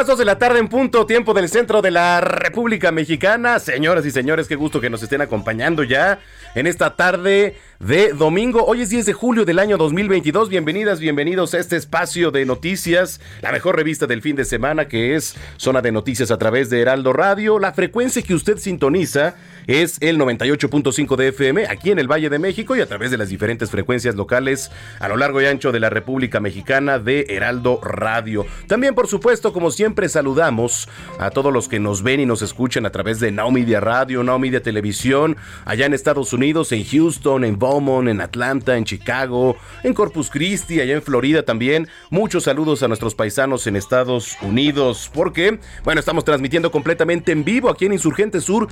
Las 2 de la tarde en punto, tiempo del centro de la República Mexicana. Señoras y señores, qué gusto que nos estén acompañando ya en esta tarde de domingo. Hoy es 10 de julio del año 2022. Bienvenidas, bienvenidos a este espacio de noticias, la mejor revista del fin de semana que es Zona de Noticias a través de Heraldo Radio. La frecuencia que usted sintoniza es el 98.5 de FM aquí en el Valle de México y a través de las diferentes frecuencias locales a lo largo y ancho de la República Mexicana de Heraldo Radio. También, por supuesto, como siempre, saludamos a todos los que nos ven y nos escuchan a través de Now Media Radio, Now Media Televisión, allá en Estados Unidos, en Houston, en Beaumont, en Atlanta, en Chicago, en Corpus Christi, allá en Florida también. Muchos saludos a nuestros paisanos en Estados Unidos, porque, bueno, estamos transmitiendo completamente en vivo aquí en Insurgente Sur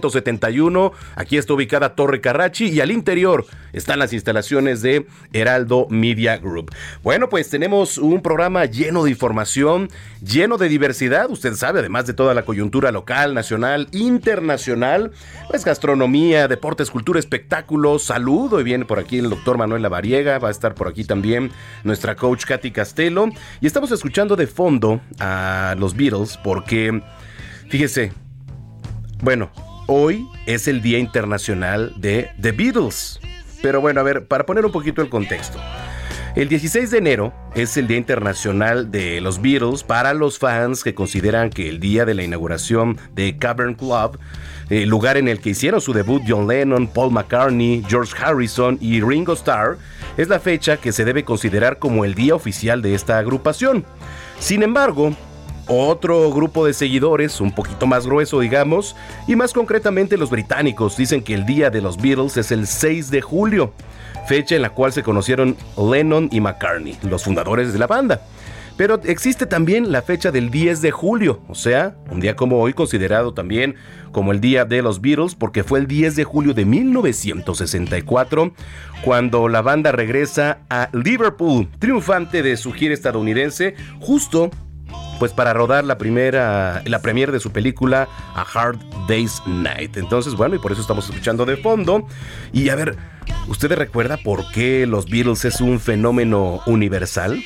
1271. Aquí está ubicada Torre Carrachi y al interior están las instalaciones de Heraldo Media Group. Bueno, pues tenemos un programa lleno de información, lleno de diversidad, usted sabe, además de toda la coyuntura local, nacional, internacional, pues gastronomía, deportes, cultura, espectáculos, salud. Hoy viene por aquí el doctor Manuel Lavariega, va a estar por aquí también nuestra coach Katy Castelo. Y estamos escuchando de fondo a los Beatles porque, fíjese, bueno, hoy es el Día Internacional de The Beatles. Pero bueno, a ver, para poner un poquito el contexto. El 16 de enero es el Día Internacional de los Beatles para los fans que consideran que el día de la inauguración de Cavern Club, el lugar en el que hicieron su debut John Lennon, Paul McCartney, George Harrison y Ringo Starr, es la fecha que se debe considerar como el día oficial de esta agrupación. Sin embargo, otro grupo de seguidores, un poquito más grueso digamos, y más concretamente los británicos, dicen que el día de los Beatles es el 6 de julio, fecha en la cual se conocieron Lennon y McCartney, los fundadores de la banda. Pero existe también la fecha del 10 de julio, o sea, un día como hoy considerado también como el día de los Beatles, porque fue el 10 de julio de 1964 cuando la banda regresa a Liverpool, triunfante de su gira estadounidense, justo pues para rodar la primera, la premier de su película A Hard Day's Night. Entonces, bueno, y por eso estamos escuchando de fondo. Y a ver, ¿usted recuerda por qué los Beatles es un fenómeno universal?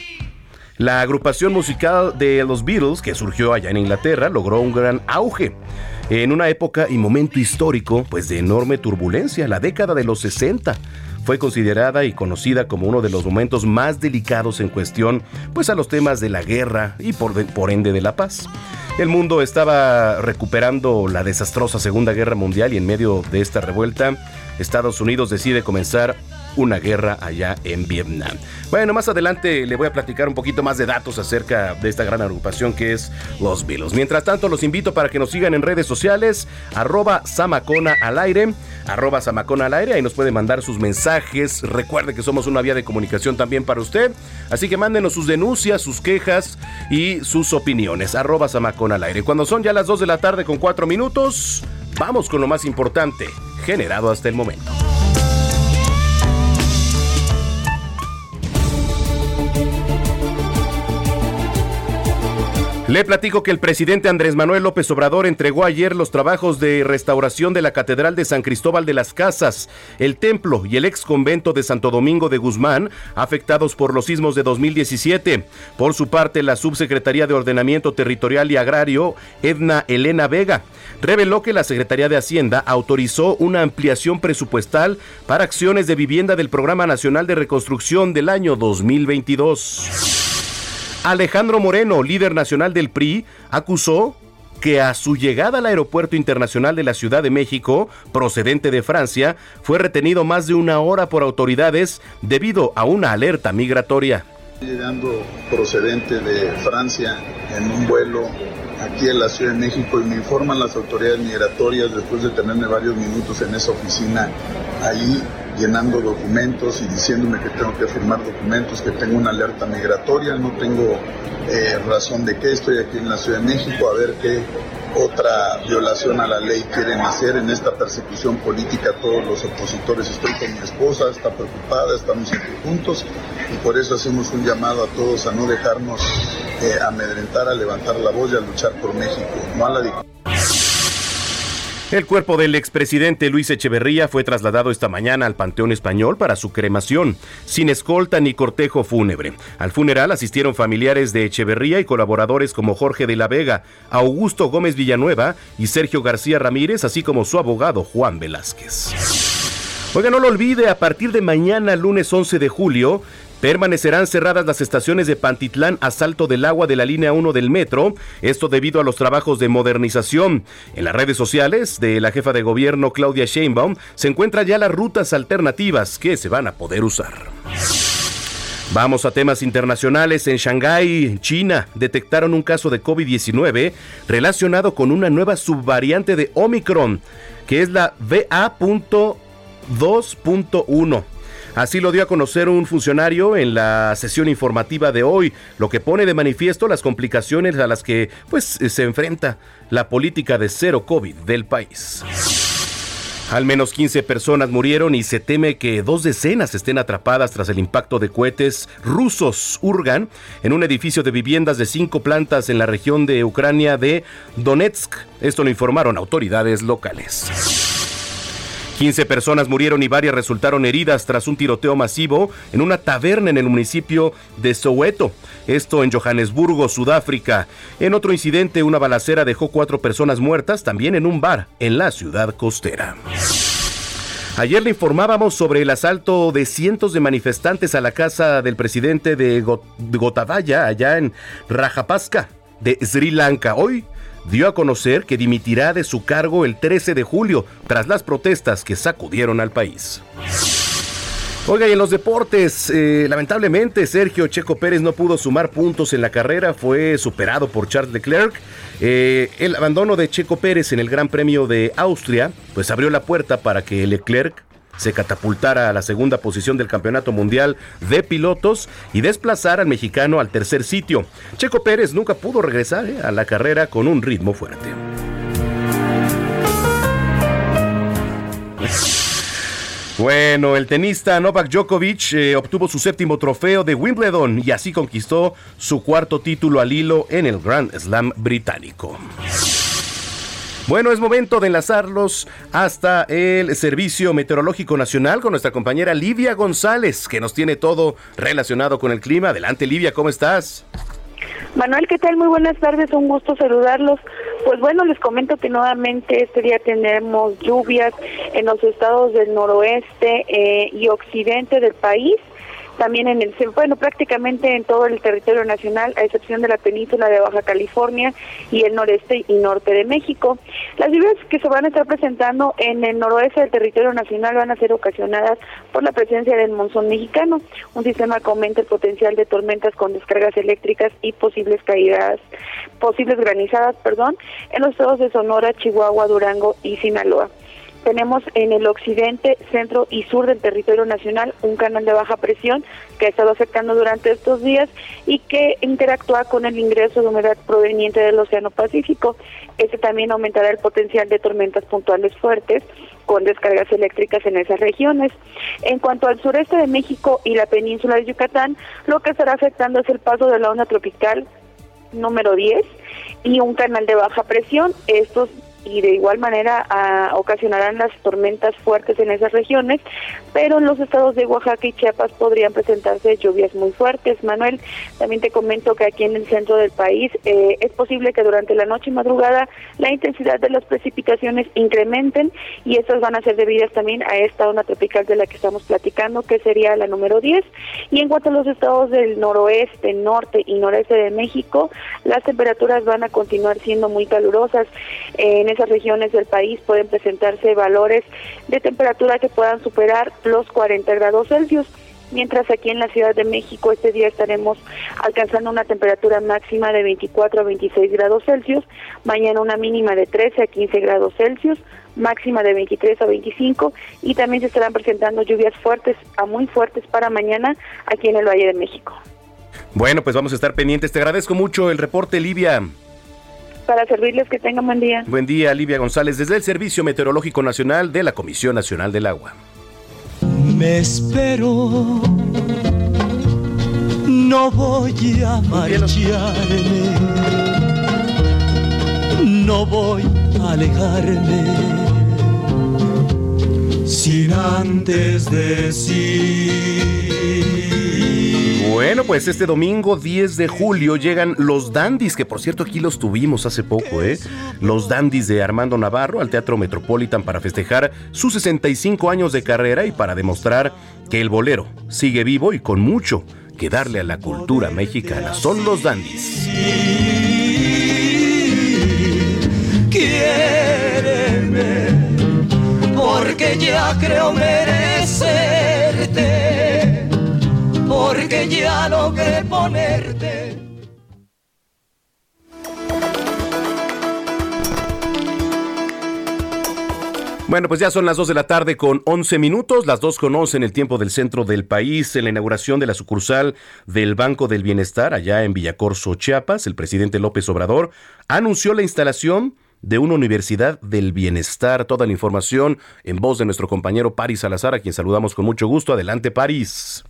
La agrupación musical de los Beatles, que surgió allá en Inglaterra, logró un gran auge en una época y momento histórico, pues de enorme turbulencia, la década de los 60 fue considerada y conocida como uno de los momentos más delicados en cuestión, pues a los temas de la guerra y por, de- por ende de la paz. El mundo estaba recuperando la desastrosa Segunda Guerra Mundial y en medio de esta revuelta, Estados Unidos decide comenzar una guerra allá en Vietnam. Bueno, más adelante le voy a platicar un poquito más de datos acerca de esta gran agrupación que es los Beatles. Mientras tanto, los invito para que nos sigan en redes sociales, arroba Samacona al aire, arroba Samacona al aire, ahí nos puede mandar sus mensajes. Recuerde que somos una vía de comunicación también para usted, así que mándenos sus denuncias, sus quejas y sus opiniones, arroba Samacona al aire. Cuando son ya las 2 de la tarde con 4 minutos, vamos con lo más importante generado hasta el momento. Le platico que el presidente Andrés Manuel López Obrador entregó ayer los trabajos de restauración de la Catedral de San Cristóbal de las Casas, el templo y el ex convento de Santo Domingo de Guzmán, afectados por los sismos de 2017. Por su parte, la subsecretaría de Ordenamiento Territorial y Agrario, Edna Elena Vega, reveló que la Secretaría de Hacienda autorizó una ampliación presupuestal para acciones de vivienda del Programa Nacional de Reconstrucción del año 2022. Alejandro Moreno, líder nacional del PRI, acusó que a su llegada al Aeropuerto Internacional de la Ciudad de México, procedente de Francia, fue retenido más de una hora por autoridades debido a una alerta migratoria. Llegando procedente de Francia en un vuelo aquí en la Ciudad de México y me informan las autoridades migratorias después de tenerme varios minutos en esa oficina ahí llenando documentos y diciéndome que tengo que firmar documentos, que tengo una alerta migratoria, no tengo eh, razón de qué, estoy aquí en la Ciudad de México a ver qué otra violación a la ley quieren hacer en esta persecución política todos los opositores. Estoy con mi esposa, está preocupada, estamos aquí juntos y por eso hacemos un llamado a todos a no dejarnos eh, amedrentar, a levantar la voz y a luchar por México. El cuerpo del expresidente Luis Echeverría fue trasladado esta mañana al Panteón Español para su cremación, sin escolta ni cortejo fúnebre. Al funeral asistieron familiares de Echeverría y colaboradores como Jorge de la Vega, Augusto Gómez Villanueva y Sergio García Ramírez, así como su abogado Juan Velázquez. Oiga, no lo olvide, a partir de mañana, lunes 11 de julio, Permanecerán cerradas las estaciones de Pantitlán a Salto del Agua de la línea 1 del metro, esto debido a los trabajos de modernización. En las redes sociales de la jefa de gobierno Claudia Sheinbaum se encuentran ya las rutas alternativas que se van a poder usar. Vamos a temas internacionales. En Shanghái, China, detectaron un caso de COVID-19 relacionado con una nueva subvariante de Omicron, que es la VA.2.1. Así lo dio a conocer un funcionario en la sesión informativa de hoy, lo que pone de manifiesto las complicaciones a las que pues se enfrenta la política de cero COVID del país. Al menos 15 personas murieron y se teme que dos decenas estén atrapadas tras el impacto de cohetes rusos Urgan en un edificio de viviendas de cinco plantas en la región de Ucrania de Donetsk. Esto lo informaron autoridades locales. 15 personas murieron y varias resultaron heridas tras un tiroteo masivo en una taberna en el municipio de Soweto, esto en Johannesburgo, Sudáfrica. En otro incidente, una balacera dejó cuatro personas muertas también en un bar en la ciudad costera. Ayer le informábamos sobre el asalto de cientos de manifestantes a la casa del presidente de Gotabaya, allá en Rajapaksa, de Sri Lanka. Hoy dio a conocer que dimitirá de su cargo el 13 de julio tras las protestas que sacudieron al país. Oiga, y en los deportes, eh, lamentablemente Sergio Checo Pérez no pudo sumar puntos en la carrera, fue superado por Charles Leclerc. Eh, el abandono de Checo Pérez en el Gran Premio de Austria, pues abrió la puerta para que Leclerc se catapultara a la segunda posición del Campeonato Mundial de Pilotos y desplazar al mexicano al tercer sitio. Checo Pérez nunca pudo regresar eh, a la carrera con un ritmo fuerte. Bueno, el tenista Novak Djokovic eh, obtuvo su séptimo trofeo de Wimbledon y así conquistó su cuarto título al hilo en el Grand Slam británico. Bueno, es momento de enlazarlos hasta el Servicio Meteorológico Nacional con nuestra compañera Livia González, que nos tiene todo relacionado con el clima. Adelante, Livia, ¿cómo estás? Manuel, ¿qué tal? Muy buenas tardes, un gusto saludarlos. Pues bueno, les comento que nuevamente este día tenemos lluvias en los estados del noroeste eh, y occidente del país también en el bueno prácticamente en todo el territorio nacional a excepción de la península de Baja California y el noreste y norte de México. Las lluvias que se van a estar presentando en el noroeste del territorio nacional van a ser ocasionadas por la presencia del monzón mexicano un sistema que aumenta el potencial de tormentas con descargas eléctricas y posibles caídas posibles granizadas perdón en los estados de Sonora Chihuahua Durango y Sinaloa tenemos en el occidente, centro y sur del territorio nacional un canal de baja presión que ha estado afectando durante estos días y que interactúa con el ingreso de humedad proveniente del Océano Pacífico. Este también aumentará el potencial de tormentas puntuales fuertes con descargas eléctricas en esas regiones. En cuanto al sureste de México y la península de Yucatán, lo que estará afectando es el paso de la onda tropical número 10 y un canal de baja presión. Estos y de igual manera ocasionarán las tormentas fuertes en esas regiones, pero en los estados de Oaxaca y Chiapas podrían presentarse lluvias muy fuertes. Manuel, también te comento que aquí en el centro del país eh, es posible que durante la noche y madrugada la intensidad de las precipitaciones incrementen y estas van a ser debidas también a esta onda tropical de la que estamos platicando, que sería la número 10. Y en cuanto a los estados del noroeste, norte y noreste de México, las temperaturas van a continuar siendo muy calurosas. Esas regiones del país pueden presentarse valores de temperatura que puedan superar los 40 grados Celsius. Mientras aquí en la Ciudad de México este día estaremos alcanzando una temperatura máxima de 24 a 26 grados Celsius, mañana una mínima de 13 a 15 grados Celsius, máxima de 23 a 25 y también se estarán presentando lluvias fuertes a muy fuertes para mañana aquí en el Valle de México. Bueno, pues vamos a estar pendientes. Te agradezco mucho el reporte, Livia. Para servirles que tengan buen día. Buen día, Livia González, desde el Servicio Meteorológico Nacional de la Comisión Nacional del Agua. Me espero, no voy a marcharme, no voy a alejarme, sin antes decir. Bueno, pues este domingo 10 de julio llegan los dandis, que por cierto aquí los tuvimos hace poco, ¿eh? Los dandis de Armando Navarro al Teatro Metropolitan para festejar sus 65 años de carrera y para demostrar que el bolero sigue vivo y con mucho que darle a la cultura mexicana. Son los dandis. Quiéreme, porque ya creo merecerte, porque ya logré ponerte. Bueno, pues ya son las 2 de la tarde con 11 minutos, las 2 con 11 en el tiempo del centro del país, en la inauguración de la sucursal del Banco del Bienestar allá en Villacorso, Chiapas, el presidente López Obrador anunció la instalación de una universidad del bienestar. Toda la información en voz de nuestro compañero Paris Salazar, a quien saludamos con mucho gusto. Adelante, Paris.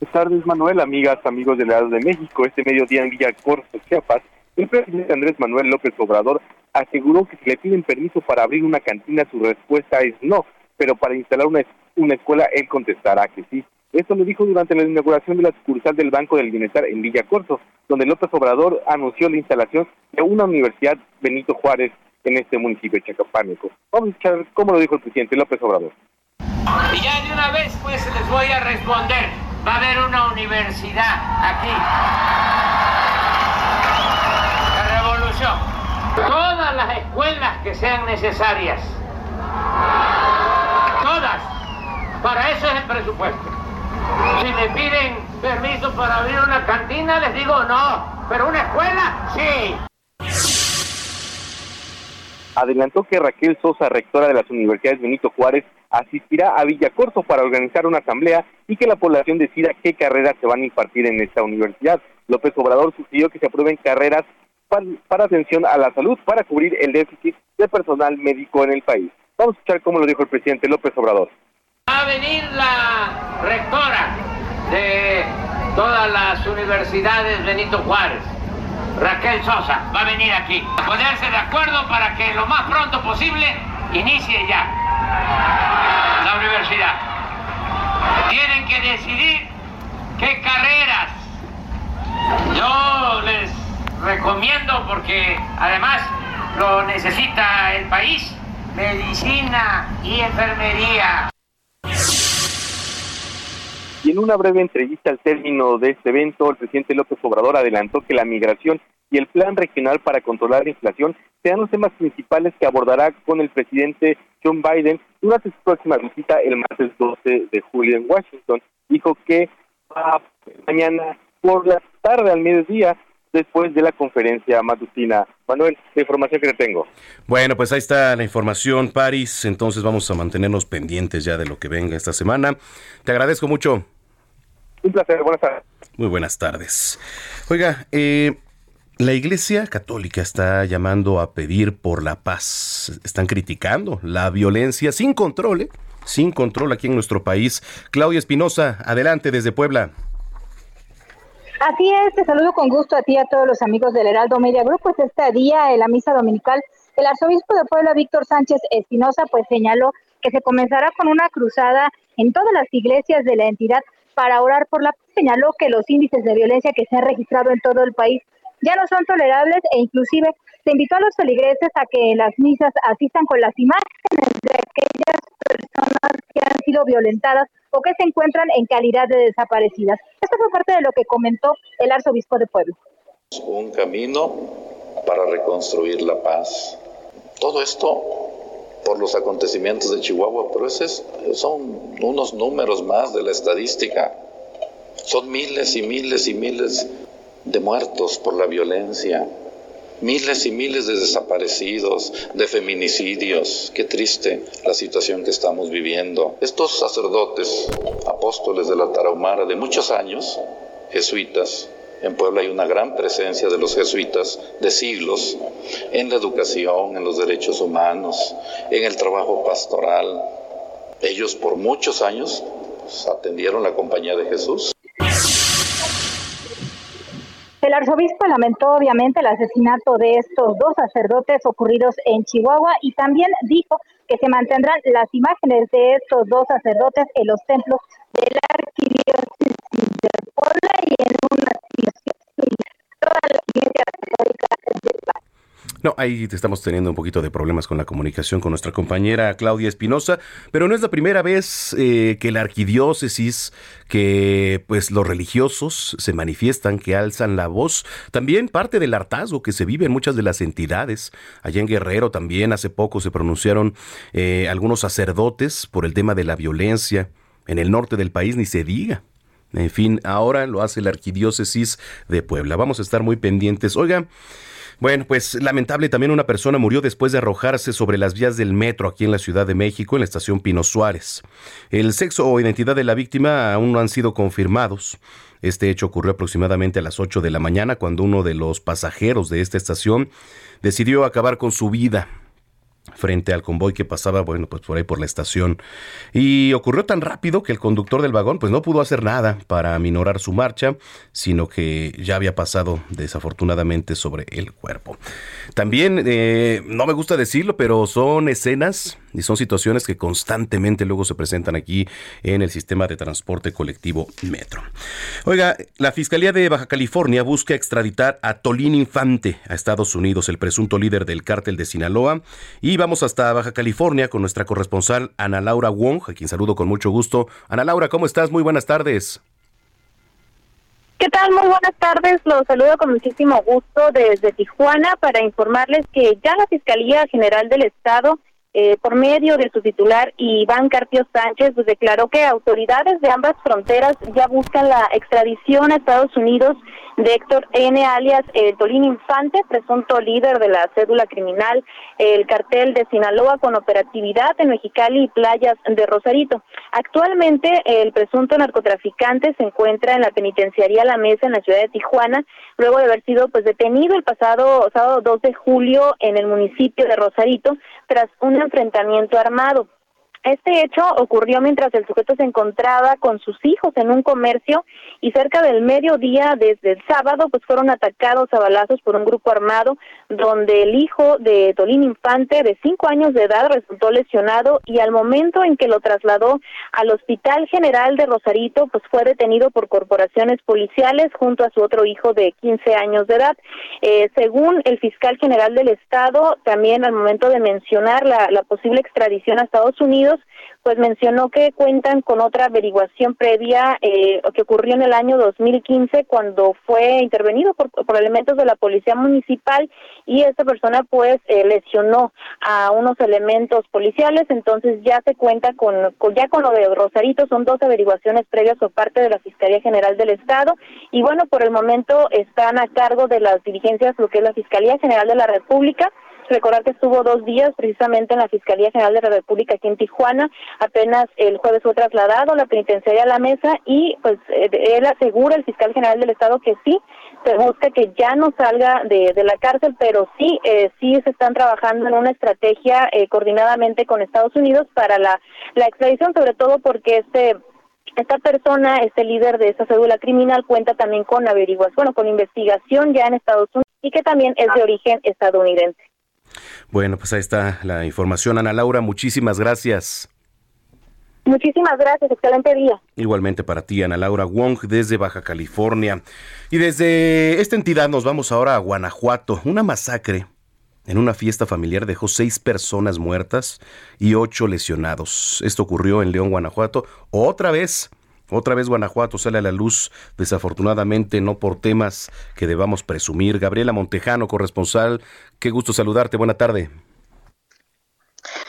Buenas tardes, Manuel, amigas, amigos de la de México. Este mediodía en Villacorso, Chiapas, el presidente Andrés Manuel López Obrador aseguró que si le piden permiso para abrir una cantina, su respuesta es no, pero para instalar una, una escuela, él contestará que sí. Esto lo dijo durante la inauguración de la sucursal del Banco del Bienestar en Villa Corso, donde López Obrador anunció la instalación de una universidad Benito Juárez en este municipio de Chacapánico. Vamos a escuchar cómo lo dijo el presidente López Obrador. Y ya de una vez pues les voy a responder. Va a haber una universidad aquí. La revolución. Todas las escuelas que sean necesarias. Todas. Para eso es el presupuesto. Si me piden permiso para abrir una cantina, les digo no. Pero una escuela, sí. Adelantó que Raquel Sosa, rectora de las universidades Benito Juárez, asistirá a Villacorso para organizar una asamblea y que la población decida qué carreras se van a impartir en esta universidad. López Obrador sugirió que se aprueben carreras para, para atención a la salud para cubrir el déficit de personal médico en el país. Vamos a escuchar cómo lo dijo el presidente López Obrador. Va a venir la rectora de todas las universidades Benito Juárez, Raquel Sosa, va a venir aquí. A ponerse de acuerdo para que lo más pronto posible inicie ya la universidad. Tienen que decidir qué carreras. Yo les recomiendo, porque además lo necesita el país, medicina y enfermería. Y en una breve entrevista al término de este evento, el presidente López Obrador adelantó que la migración y el plan regional para controlar la inflación serán los temas principales que abordará con el presidente John Biden durante su próxima visita el martes 12 de julio en Washington. Dijo que va mañana por la tarde al mediodía después de la conferencia matutina. Manuel, la información que le tengo. Bueno, pues ahí está la información, Paris. Entonces vamos a mantenernos pendientes ya de lo que venga esta semana. Te agradezco mucho. Un placer, buenas tardes. Muy buenas tardes. Oiga, eh, la Iglesia Católica está llamando a pedir por la paz. Están criticando la violencia sin control, ¿eh? sin control aquí en nuestro país. Claudia Espinosa, adelante desde Puebla. Así es, te saludo con gusto a ti y a todos los amigos del Heraldo Media Group. Pues este día en la misa dominical, el arzobispo de Puebla, Víctor Sánchez Espinosa, pues señaló que se comenzará con una cruzada en todas las iglesias de la entidad para orar por la paz. Señaló que los índices de violencia que se han registrado en todo el país ya no son tolerables e inclusive se invitó a los feligreses a que en las misas asistan con las imágenes de aquellas personas que han sido violentadas o que se encuentran en calidad de desaparecidas. Esto fue parte de lo que comentó el arzobispo de Puebla. Un camino para reconstruir la paz. Todo esto por los acontecimientos de Chihuahua, pero esos son unos números más de la estadística. Son miles y miles y miles de muertos por la violencia, miles y miles de desaparecidos, de feminicidios. Qué triste la situación que estamos viviendo. Estos sacerdotes, apóstoles de la Tarahumara de muchos años, jesuitas, en Puebla hay una gran presencia de los jesuitas de siglos en la educación, en los derechos humanos, en el trabajo pastoral. Ellos por muchos años atendieron la compañía de Jesús. El arzobispo lamentó obviamente el asesinato de estos dos sacerdotes ocurridos en Chihuahua y también dijo que se mantendrán las imágenes de estos dos sacerdotes en los templos de la no, ahí estamos teniendo un poquito de problemas con la comunicación con nuestra compañera Claudia Espinosa, pero no es la primera vez eh, que la arquidiócesis, que pues los religiosos se manifiestan, que alzan la voz. También parte del hartazgo que se vive en muchas de las entidades. Allá en Guerrero también hace poco se pronunciaron eh, algunos sacerdotes por el tema de la violencia. En el norte del país ni se diga. En fin, ahora lo hace la arquidiócesis de Puebla. Vamos a estar muy pendientes. Oiga, bueno, pues lamentable también una persona murió después de arrojarse sobre las vías del metro aquí en la Ciudad de México, en la estación Pino Suárez. El sexo o identidad de la víctima aún no han sido confirmados. Este hecho ocurrió aproximadamente a las 8 de la mañana cuando uno de los pasajeros de esta estación decidió acabar con su vida frente al convoy que pasaba, bueno, pues por ahí por la estación. Y ocurrió tan rápido que el conductor del vagón pues no pudo hacer nada para aminorar su marcha, sino que ya había pasado desafortunadamente sobre el cuerpo. También, eh, no me gusta decirlo, pero son escenas y son situaciones que constantemente luego se presentan aquí en el sistema de transporte colectivo Metro. Oiga, la Fiscalía de Baja California busca extraditar a Tolín Infante a Estados Unidos, el presunto líder del cártel de Sinaloa, y vamos hasta Baja California con nuestra corresponsal Ana Laura Wong, a quien saludo con mucho gusto. Ana Laura, ¿cómo estás? Muy buenas tardes. ¿Qué tal? Muy buenas tardes. Los saludo con muchísimo gusto desde Tijuana para informarles que ya la Fiscalía General del Estado eh, por medio de su titular Iván Carpio Sánchez, pues declaró que autoridades de ambas fronteras ya buscan la extradición a Estados Unidos de Héctor N. alias Tolín Infante, presunto líder de la cédula criminal, el cartel de Sinaloa con operatividad en Mexicali y playas de Rosarito. Actualmente el presunto narcotraficante se encuentra en la penitenciaría La Mesa en la ciudad de Tijuana, luego de haber sido pues detenido el pasado sábado 2 de julio en el municipio de Rosarito tras un enfrentamiento armado. Este hecho ocurrió mientras el sujeto se encontraba con sus hijos en un comercio y cerca del mediodía desde el sábado pues fueron atacados a balazos por un grupo armado donde el hijo de Tolín Infante de cinco años de edad resultó lesionado y al momento en que lo trasladó al Hospital General de Rosarito pues fue detenido por corporaciones policiales junto a su otro hijo de 15 años de edad. Eh, según el fiscal general del estado, también al momento de mencionar la, la posible extradición a Estados Unidos, pues mencionó que cuentan con otra averiguación previa eh, que ocurrió en el año 2015 cuando fue intervenido por, elementos de la policía municipal y esta persona pues eh, lesionó a unos elementos policiales, entonces ya se cuenta con, ya con lo de Rosarito, son dos averiguaciones previas por parte de la Fiscalía General del Estado. Y bueno, por el momento están a cargo de las diligencias lo que es la Fiscalía General de la República, Recordar que estuvo dos días precisamente en la Fiscalía General de la República aquí en Tijuana. Apenas el jueves fue trasladado a la penitenciaria a la mesa y pues eh, él asegura, el fiscal general del Estado, que sí, se busca que ya no salga de, la cárcel, pero sí, eh, sí se están trabajando en una estrategia eh, coordinadamente con Estados Unidos para la, la extradición, sobre todo porque este Esta persona, este líder de esta cédula criminal, cuenta también con averiguación, bueno, con investigación ya en Estados Unidos y que también es de origen estadounidense. Bueno, pues ahí está la información. Ana Laura, muchísimas gracias. Muchísimas gracias, excelente día. Igualmente para ti, Ana Laura Wong, desde Baja California. Y desde esta entidad nos vamos ahora a Guanajuato. Una masacre en una fiesta familiar dejó seis personas muertas y ocho lesionados. Esto ocurrió en León, Guanajuato. Otra vez, otra vez Guanajuato sale a la luz, desafortunadamente no por temas que debamos presumir. Gabriela Montejano, corresponsal, qué gusto saludarte. Buena tarde.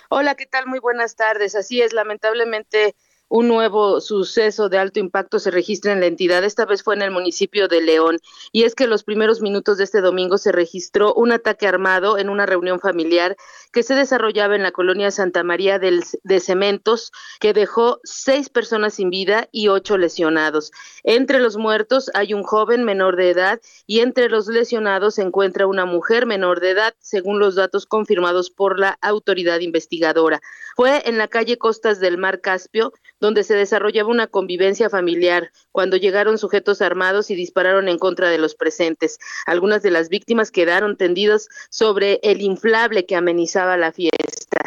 Hola, ¿qué tal? Muy buenas tardes. Así es, lamentablemente un nuevo suceso de alto impacto se registra en la entidad. Esta vez fue en el municipio de León. Y es que los primeros minutos de este domingo se registró un ataque armado en una reunión familiar que se desarrollaba en la colonia Santa María del, de Cementos, que dejó seis personas sin vida y ocho lesionados. Entre los muertos hay un joven menor de edad y entre los lesionados se encuentra una mujer menor de edad, según los datos confirmados por la autoridad investigadora. Fue en la calle Costas del Mar Caspio, donde se desarrollaba una convivencia familiar, cuando llegaron sujetos armados y dispararon en contra de los presentes. Algunas de las víctimas quedaron tendidas sobre el inflable que amenizaba la fiesta.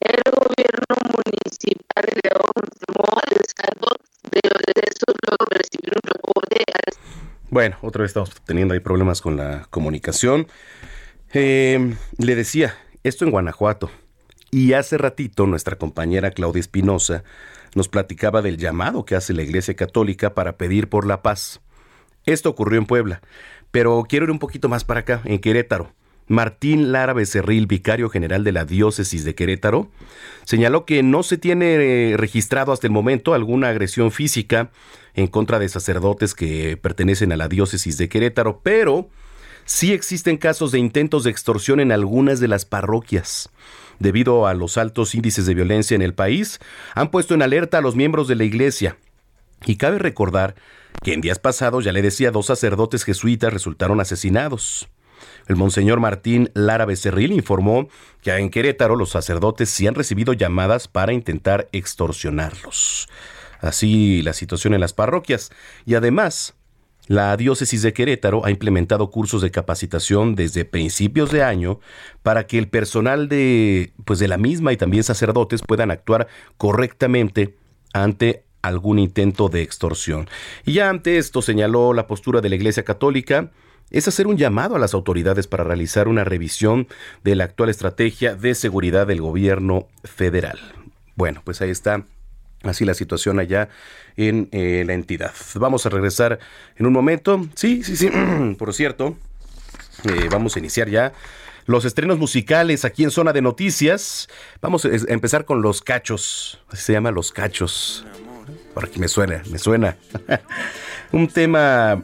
El gobierno municipal de León el saldo de los decesos luego de recibir un reporte. Bueno, otra vez estamos teniendo ahí problemas con la comunicación. Eh, le decía, esto en Guanajuato. Y hace ratito nuestra compañera Claudia Espinosa nos platicaba del llamado que hace la Iglesia Católica para pedir por la paz. Esto ocurrió en Puebla, pero quiero ir un poquito más para acá, en Querétaro. Martín Lara Becerril, vicario general de la diócesis de Querétaro, señaló que no se tiene eh, registrado hasta el momento alguna agresión física en contra de sacerdotes que pertenecen a la diócesis de Querétaro, pero sí existen casos de intentos de extorsión en algunas de las parroquias debido a los altos índices de violencia en el país, han puesto en alerta a los miembros de la Iglesia. Y cabe recordar que en días pasados, ya le decía, dos sacerdotes jesuitas resultaron asesinados. El monseñor Martín Lara Becerril informó que en Querétaro los sacerdotes sí han recibido llamadas para intentar extorsionarlos. Así la situación en las parroquias. Y además, la diócesis de Querétaro ha implementado cursos de capacitación desde principios de año para que el personal de pues de la misma y también sacerdotes puedan actuar correctamente ante algún intento de extorsión. Y ya ante esto señaló la postura de la Iglesia Católica es hacer un llamado a las autoridades para realizar una revisión de la actual estrategia de seguridad del gobierno federal. Bueno, pues ahí está Así la situación allá en eh, la entidad. Vamos a regresar en un momento. Sí, sí, sí. Por cierto, eh, vamos a iniciar ya los estrenos musicales aquí en Zona de Noticias. Vamos a empezar con Los Cachos. Así se llama Los Cachos. Por aquí me suena, me suena. un tema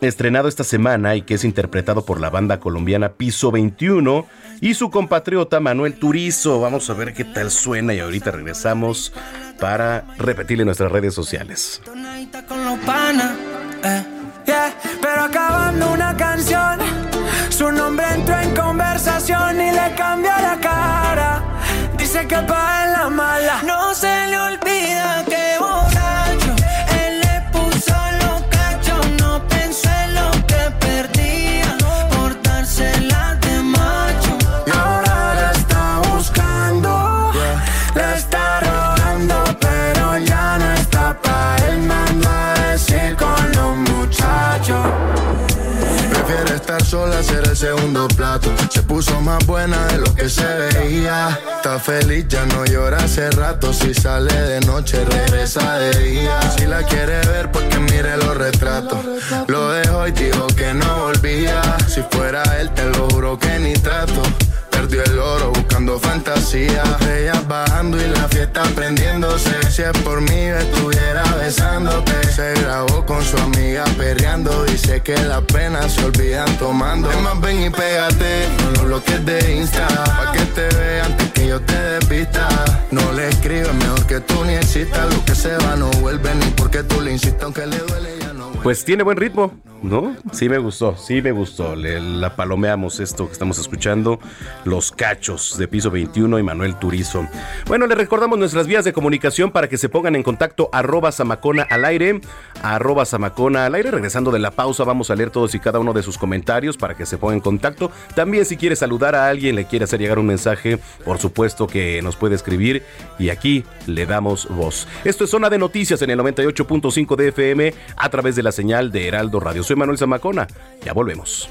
estrenado esta semana y que es interpretado por la banda colombiana Piso 21 y su compatriota Manuel Turizo. Vamos a ver qué tal suena y ahorita regresamos para repetirle en nuestras redes sociales. Eh, pero acabando una canción, su nombre entró en conversación y le cambió la cara. Dice que para la mala no se le olvida hacer el segundo plato. Se puso más buena de lo que se veía. Está feliz, ya no llora hace rato. Si sale de noche, regresa de día. Si la quiere ver, porque mire los retratos. Lo dejó y dijo que no volvía. Si fuera él, te lo juro que ni trato perdió el oro buscando fantasía. Ella bajando y la fiesta prendiéndose. Si es por mí, estuviera besándote. Se grabó con su amiga perreando. Dice que las penas se olvidan tomando. Es más, ven y pégate con los bloques de Insta. Pa' que te vean antes que yo te despista. No le escribes mejor que tú ni existas. Lo que se va no vuelve ni porque tú le insistas, aunque le duele Pues tiene buen ritmo. ¿no? Sí me gustó, sí me gustó. Le, la palomeamos esto que estamos escuchando, Los Cachos de Piso 21 y Manuel Turizo. Bueno, le recordamos nuestras vías de comunicación para que se pongan en contacto arroba Samacona al aire, arroba Samacona al aire. Regresando de la pausa vamos a leer todos y cada uno de sus comentarios para que se pongan en contacto. También si quiere saludar a alguien, le quiere hacer llegar un mensaje, por supuesto que nos puede escribir y aquí le damos voz. Esto es Zona de Noticias en el 98.5 de FM a través de la señal de Heraldo Radio. Soy Manuel Zamacona. Ya volvemos.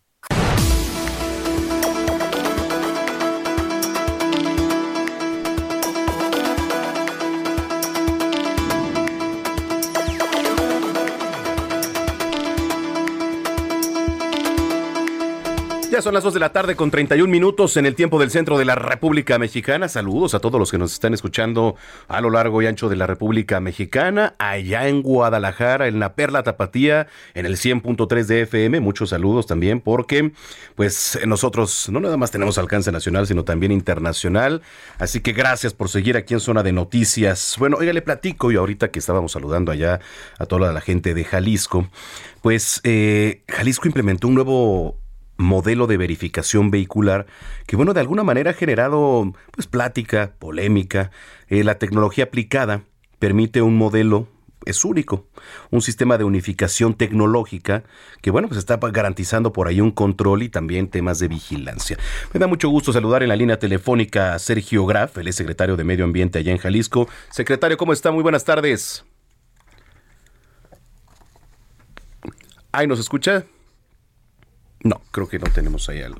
Son las 2 de la tarde con 31 minutos en el tiempo del centro de la República Mexicana. Saludos a todos los que nos están escuchando a lo largo y ancho de la República Mexicana, allá en Guadalajara, en la Perla Tapatía, en el 100.3 de FM. Muchos saludos también porque pues nosotros no nada más tenemos alcance nacional, sino también internacional. Así que gracias por seguir aquí en Zona de Noticias. Bueno, oiga, le platico y ahorita que estábamos saludando allá a toda la gente de Jalisco, pues eh, Jalisco implementó un nuevo modelo de verificación vehicular que, bueno, de alguna manera ha generado pues plática, polémica. Eh, la tecnología aplicada permite un modelo es único, un sistema de unificación tecnológica que, bueno, pues está garantizando por ahí un control y también temas de vigilancia. Me da mucho gusto saludar en la línea telefónica a Sergio Graf, el secretario de Medio Ambiente allá en Jalisco. Secretario, ¿cómo está? Muy buenas tardes. ¿Ay, nos escucha? No, creo que no tenemos ahí al,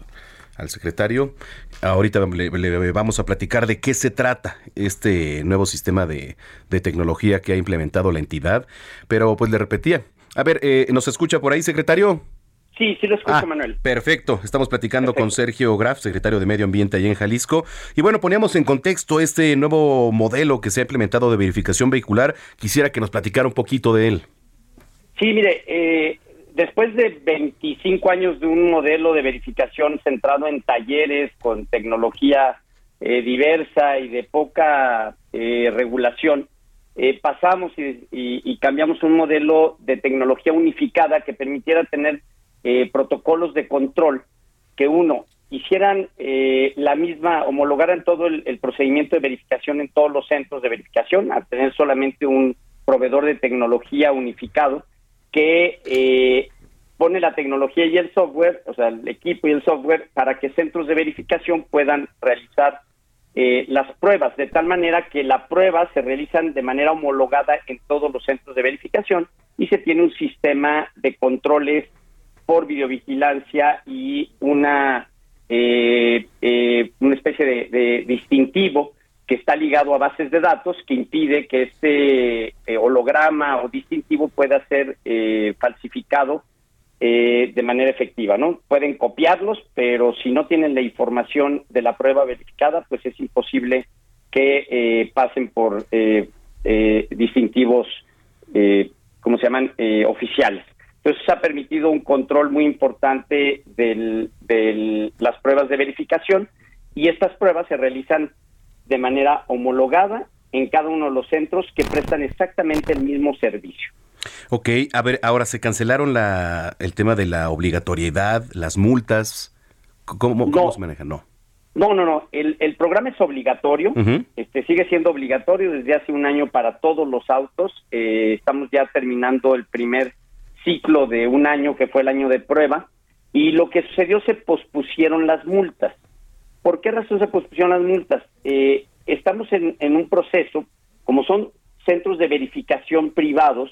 al secretario. Ahorita le, le vamos a platicar de qué se trata este nuevo sistema de, de tecnología que ha implementado la entidad. Pero pues le repetía. A ver, eh, ¿nos escucha por ahí, secretario? Sí, sí lo escucho, Ah, Manuel. Perfecto, estamos platicando con Sergio Graf, secretario de Medio Ambiente allá en Jalisco. Y bueno, poníamos en contexto este nuevo modelo que se ha implementado de verificación vehicular. Quisiera que nos platicara un poquito de él. Sí, mire, eh, después de 25 años de un modelo de verificación centrado en talleres con tecnología eh, diversa y de poca eh, regulación, eh, pasamos y, y- y cambiamos un modelo de tecnología unificada que permitiera tener eh, protocolos de control que uno hicieran eh, la misma, homologaran todo el, el procedimiento de verificación en todos los centros de verificación, al tener solamente un proveedor de tecnología unificado que eh, pone la tecnología y el software, o sea, el equipo y el software, para que centros de verificación puedan realizar eh, las pruebas, de tal manera que la prueba se realizan de manera homologada en todos los centros de verificación y se tiene un sistema de controles por videovigilancia y una eh, eh, una especie de distintivo que está ligado a bases de datos que impide que este eh, holograma o distintivo pueda ser eh, falsificado eh, de manera efectiva, ¿no? Pueden copiarlos, pero si no tienen la información de la prueba verificada, pues es imposible que eh, pasen por eh, distintivos, ¿cómo se llaman?, oficiales. Entonces ha permitido un control muy importante de las pruebas de verificación y estas pruebas se realizan de manera homologada en cada uno de los centros que prestan exactamente el mismo servicio. Ok, a ver, ahora se cancelaron la, el tema de la obligatoriedad, las multas. ¿Cómo, cómo se maneja? No. No, no, no. El, el programa es obligatorio. este Sigue siendo obligatorio desde hace un año para todos los autos. Eh, estamos ya terminando el primer ciclo de un año que fue el año de prueba. Y lo que sucedió se pospusieron las multas. ¿Por qué razón se pospusieron las multas? Eh, estamos en, en un proceso, como son centros de verificación privados,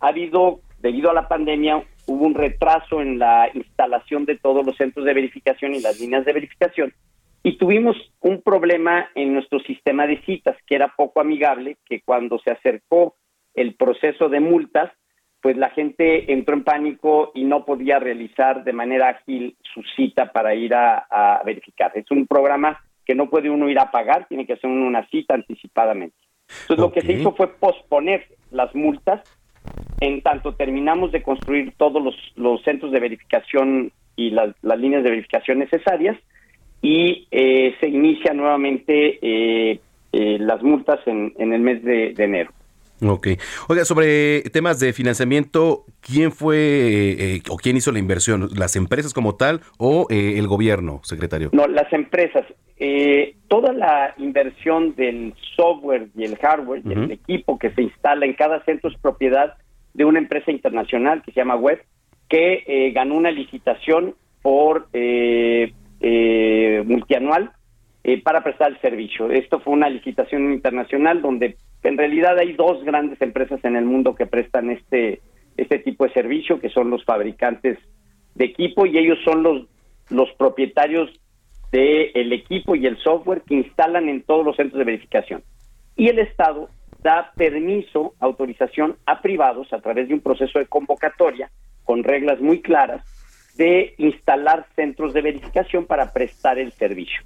ha habido, debido a la pandemia, hubo un retraso en la instalación de todos los centros de verificación y las líneas de verificación y tuvimos un problema en nuestro sistema de citas que era poco amigable, que cuando se acercó el proceso de multas, pues la gente entró en pánico y no podía realizar de manera ágil su cita para ir a, verificar. Es un programa que no puede uno ir a pagar, tiene que hacer una cita anticipadamente. Entonces lo que se hizo fue posponer las multas en tanto terminamos de construir todos los, centros de verificación y las líneas de verificación necesarias y eh, se inicia nuevamente eh, eh, las multas en, en, el mes de, enero. Ok. Oiga, sobre temas de financiamiento, ¿quién fue o quién hizo la inversión? ¿Las empresas como tal o el gobierno, secretario? No, las empresas. toda la inversión del software y el hardware y el equipo que se instala en cada centro es propiedad de una empresa internacional que se llama Web, que ganó una licitación por eh, eh, multianual eh, para prestar el servicio. Esto fue una licitación internacional donde en realidad hay dos grandes empresas en el mundo que prestan este, este tipo de servicio, que son los fabricantes de equipo y ellos son los, los propietarios del equipo y el software que instalan en todos los centros de verificación. Y el Estado da permiso, autorización a privados a través de un proceso de convocatoria con reglas muy claras de instalar centros de verificación para prestar el servicio.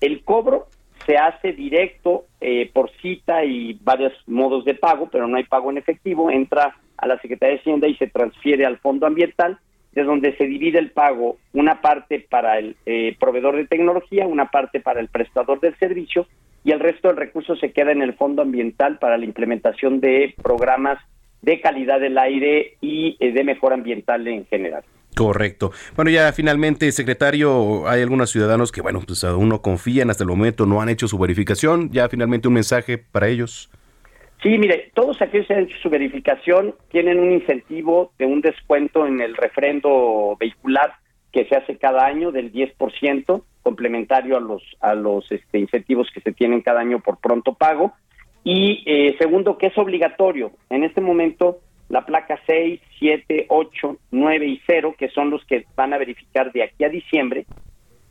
El cobro se hace directo eh, por cita y varios modos de pago, pero no hay pago en efectivo, entra a la Secretaría de Hacienda y se transfiere al Fondo Ambiental, de donde se divide el pago, una parte para el eh, proveedor de tecnología, una parte para el prestador del servicio y el resto del recurso se queda en el Fondo Ambiental para la implementación de programas de calidad del aire y eh, de mejora ambiental en general. Correcto. Bueno, ya finalmente, secretario, hay algunos ciudadanos que, bueno, pues aún no confían hasta el momento, no han hecho su verificación. Ya finalmente un mensaje para ellos. Sí, mire, todos aquellos que han hecho su verificación tienen un incentivo de un descuento en el refrendo vehicular que se hace cada año del 10%, complementario a los a los este, incentivos que se tienen cada año por pronto pago. Y eh, segundo, que es obligatorio. En este momento la placa 6, 7, 8, 9 y 0, que son los que van a verificar de aquí a diciembre,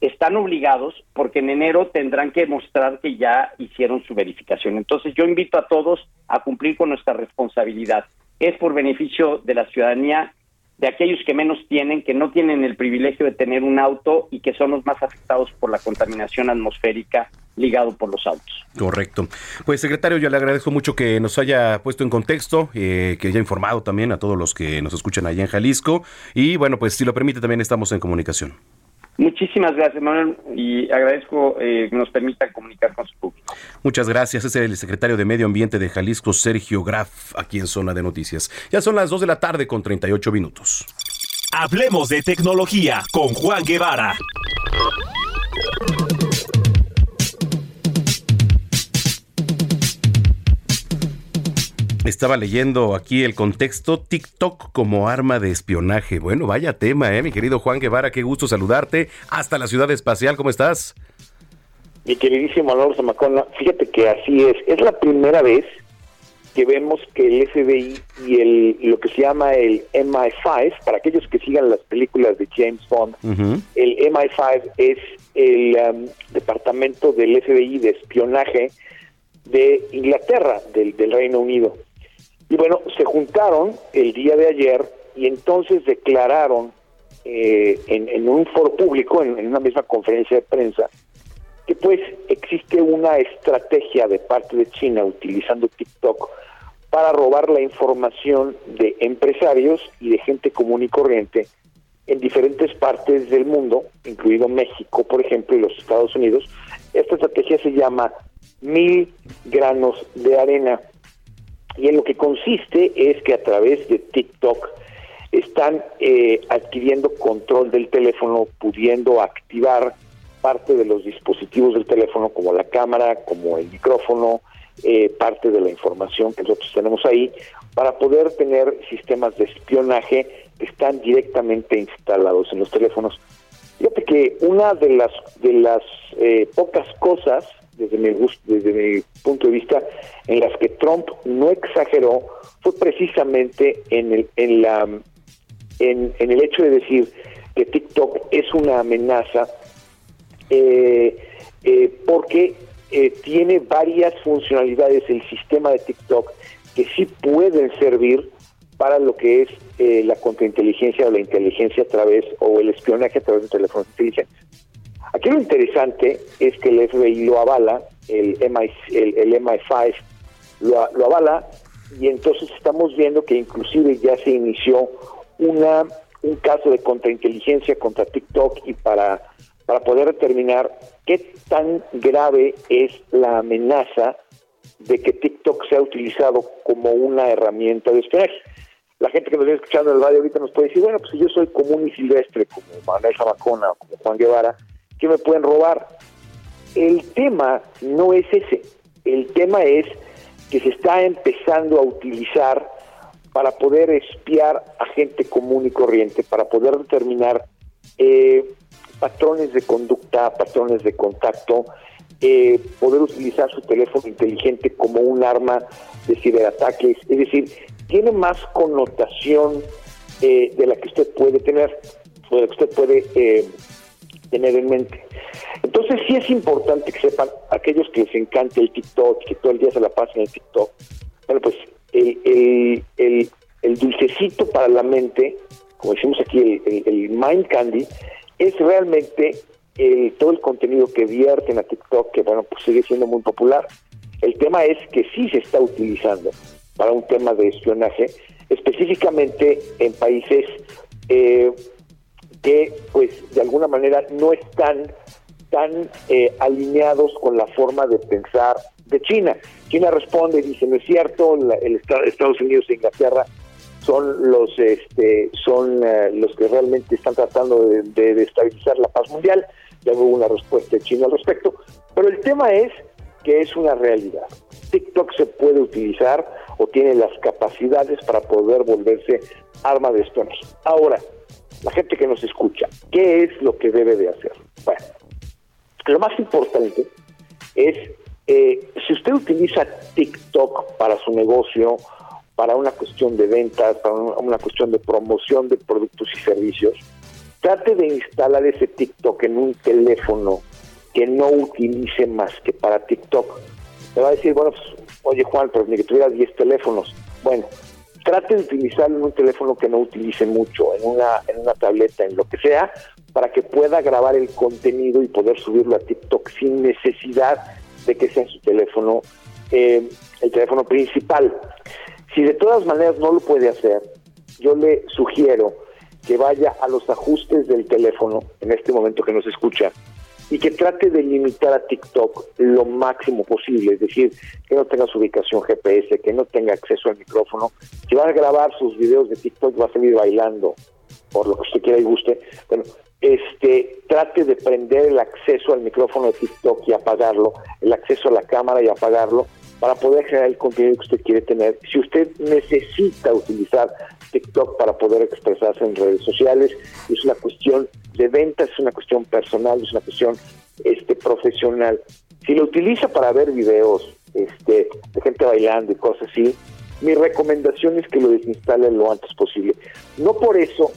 están obligados porque en enero tendrán que mostrar que ya hicieron su verificación. Entonces yo invito a todos a cumplir con nuestra responsabilidad. Es por beneficio de la ciudadanía de aquellos que menos tienen, que no tienen el privilegio de tener un auto y que son los más afectados por la contaminación atmosférica ligado por los autos. Correcto. Pues secretario, yo le agradezco mucho que nos haya puesto en contexto, eh, que haya informado también a todos los que nos escuchan allá en Jalisco y bueno, pues si lo permite también estamos en comunicación. Muchísimas gracias, Manuel, y agradezco eh, que nos permita comunicar con su público. Muchas gracias. Es el secretario de Medio Ambiente de Jalisco, Sergio Graf, aquí en Zona de Noticias. Ya son las 2 de la tarde con 38 minutos. Hablemos de tecnología con Juan Guevara. Estaba leyendo aquí el contexto TikTok como arma de espionaje. Bueno, vaya tema, ¿eh? Mi querido Juan Guevara, qué gusto saludarte. Hasta la ciudad espacial, ¿cómo estás? Mi queridísimo Alonso Macona, fíjate que así es. Es la primera vez que vemos que el FBI y el lo que se llama el MI5, para aquellos que sigan las películas de James Bond, el MI5 es el um, departamento del FBI de espionaje de Inglaterra, del Reino Unido. Y bueno, se juntaron el día de ayer y entonces declararon eh, en, un foro público, en, una misma conferencia de prensa, que pues existe una estrategia de parte de China utilizando TikTok para robar la información de empresarios y de gente común y corriente en diferentes partes del mundo, incluido México, por ejemplo, y los Estados Unidos. Esta estrategia se llama mil granos de arena y en lo que consiste es que a través de TikTok están eh, adquiriendo control del teléfono, pudiendo activar parte de los dispositivos del teléfono, como la cámara, como el micrófono, eh, parte de la información que nosotros tenemos ahí, para poder tener sistemas de espionaje que están directamente instalados en los teléfonos. Fíjate que una de las de las eh, pocas cosas desde mi desde mi punto de vista en las que Trump no exageró fue precisamente en el en la en, el hecho de decir que TikTok es una amenaza eh, eh, porque tiene varias funcionalidades el sistema de TikTok que sí pueden servir para lo que es eh, la contrainteligencia o la inteligencia a través o el espionaje a través de teléfonos inteligentes. Aquí lo interesante es que el FBI lo avala, el, MI, el, MI5 lo, lo, avala y entonces estamos viendo que inclusive ya se inició una un caso de contrainteligencia contra TikTok y para, para poder determinar qué tan grave es la amenaza de que TikTok sea utilizado como una herramienta de espionaje. La gente que nos viene escuchando en el radio ahorita nos puede decir, bueno, pues yo soy común y silvestre, como Manuel Jamacona o como Juan Guevara, ¿qué me pueden robar? El tema no es ese. El tema es que se está empezando a utilizar para poder espiar a gente común y corriente, para poder determinar eh, patrones de conducta, patrones de contacto, eh, poder utilizar su teléfono inteligente como un arma de ciberataques. Es decir, tiene más connotación eh, de la que usted puede tener, o de la que usted puede eh, tener en mente. Entonces sí es importante que sepan, aquellos que les encante el TikTok, que todo el día se la pasan en el TikTok, bueno, pues el, dulcecito para la mente, como decimos aquí, el, mind candy, es realmente todo el contenido que vierten a TikTok, que bueno, pues sigue siendo muy popular. El tema es que sí se está utilizando para un tema de espionaje, específicamente en países eh, que pues de alguna manera no están tan eh, alineados con la forma de pensar de China. China responde y dice, no es cierto, el Estados Unidos e Inglaterra son los este, son eh, los que realmente están tratando de, de, destabilizar la paz mundial. Ya hubo una respuesta de China al respecto. Pero el tema es que es una realidad. TikTok se puede utilizar o tiene las capacidades para poder volverse arma de espionaje. Ahora, la gente que nos escucha, ¿qué es lo que debe de hacer? Bueno, lo más importante es, eh, si usted utiliza TikTok para su negocio, para una cuestión de ventas, para una cuestión de promoción de productos y servicios, trate de instalar ese TikTok en un teléfono que no utilice más que para TikTok. Me va a decir, bueno, pues, oye Juan, pero ni que tuviera 10 teléfonos. Bueno, trate de utilizarlo en un teléfono que no utilice mucho, en una, en una tableta, en lo que sea, para que pueda grabar el contenido y poder subirlo a TikTok sin necesidad de que sea su teléfono, eh, el teléfono principal. Si de todas maneras no lo puede hacer, yo le sugiero que vaya a los ajustes del teléfono en este momento que nos escucha y que trate de limitar a TikTok lo máximo posible, es decir, que no tenga su ubicación GPS, que no tenga acceso al micrófono. Si va a grabar sus videos de TikTok, va a salir bailando, por lo que usted quiera y guste. Bueno, este, trate de prender el acceso al micrófono de TikTok y apagarlo, el acceso a la cámara y apagarlo, para poder generar el contenido que usted quiere tener. Si usted necesita utilizar TikTok para poder expresarse en redes sociales, es una cuestión de ventas, es una cuestión personal, es una cuestión este profesional. Si lo utiliza para ver videos este, de gente bailando y cosas así, mi recomendación es que lo desinstale lo antes posible. No por eso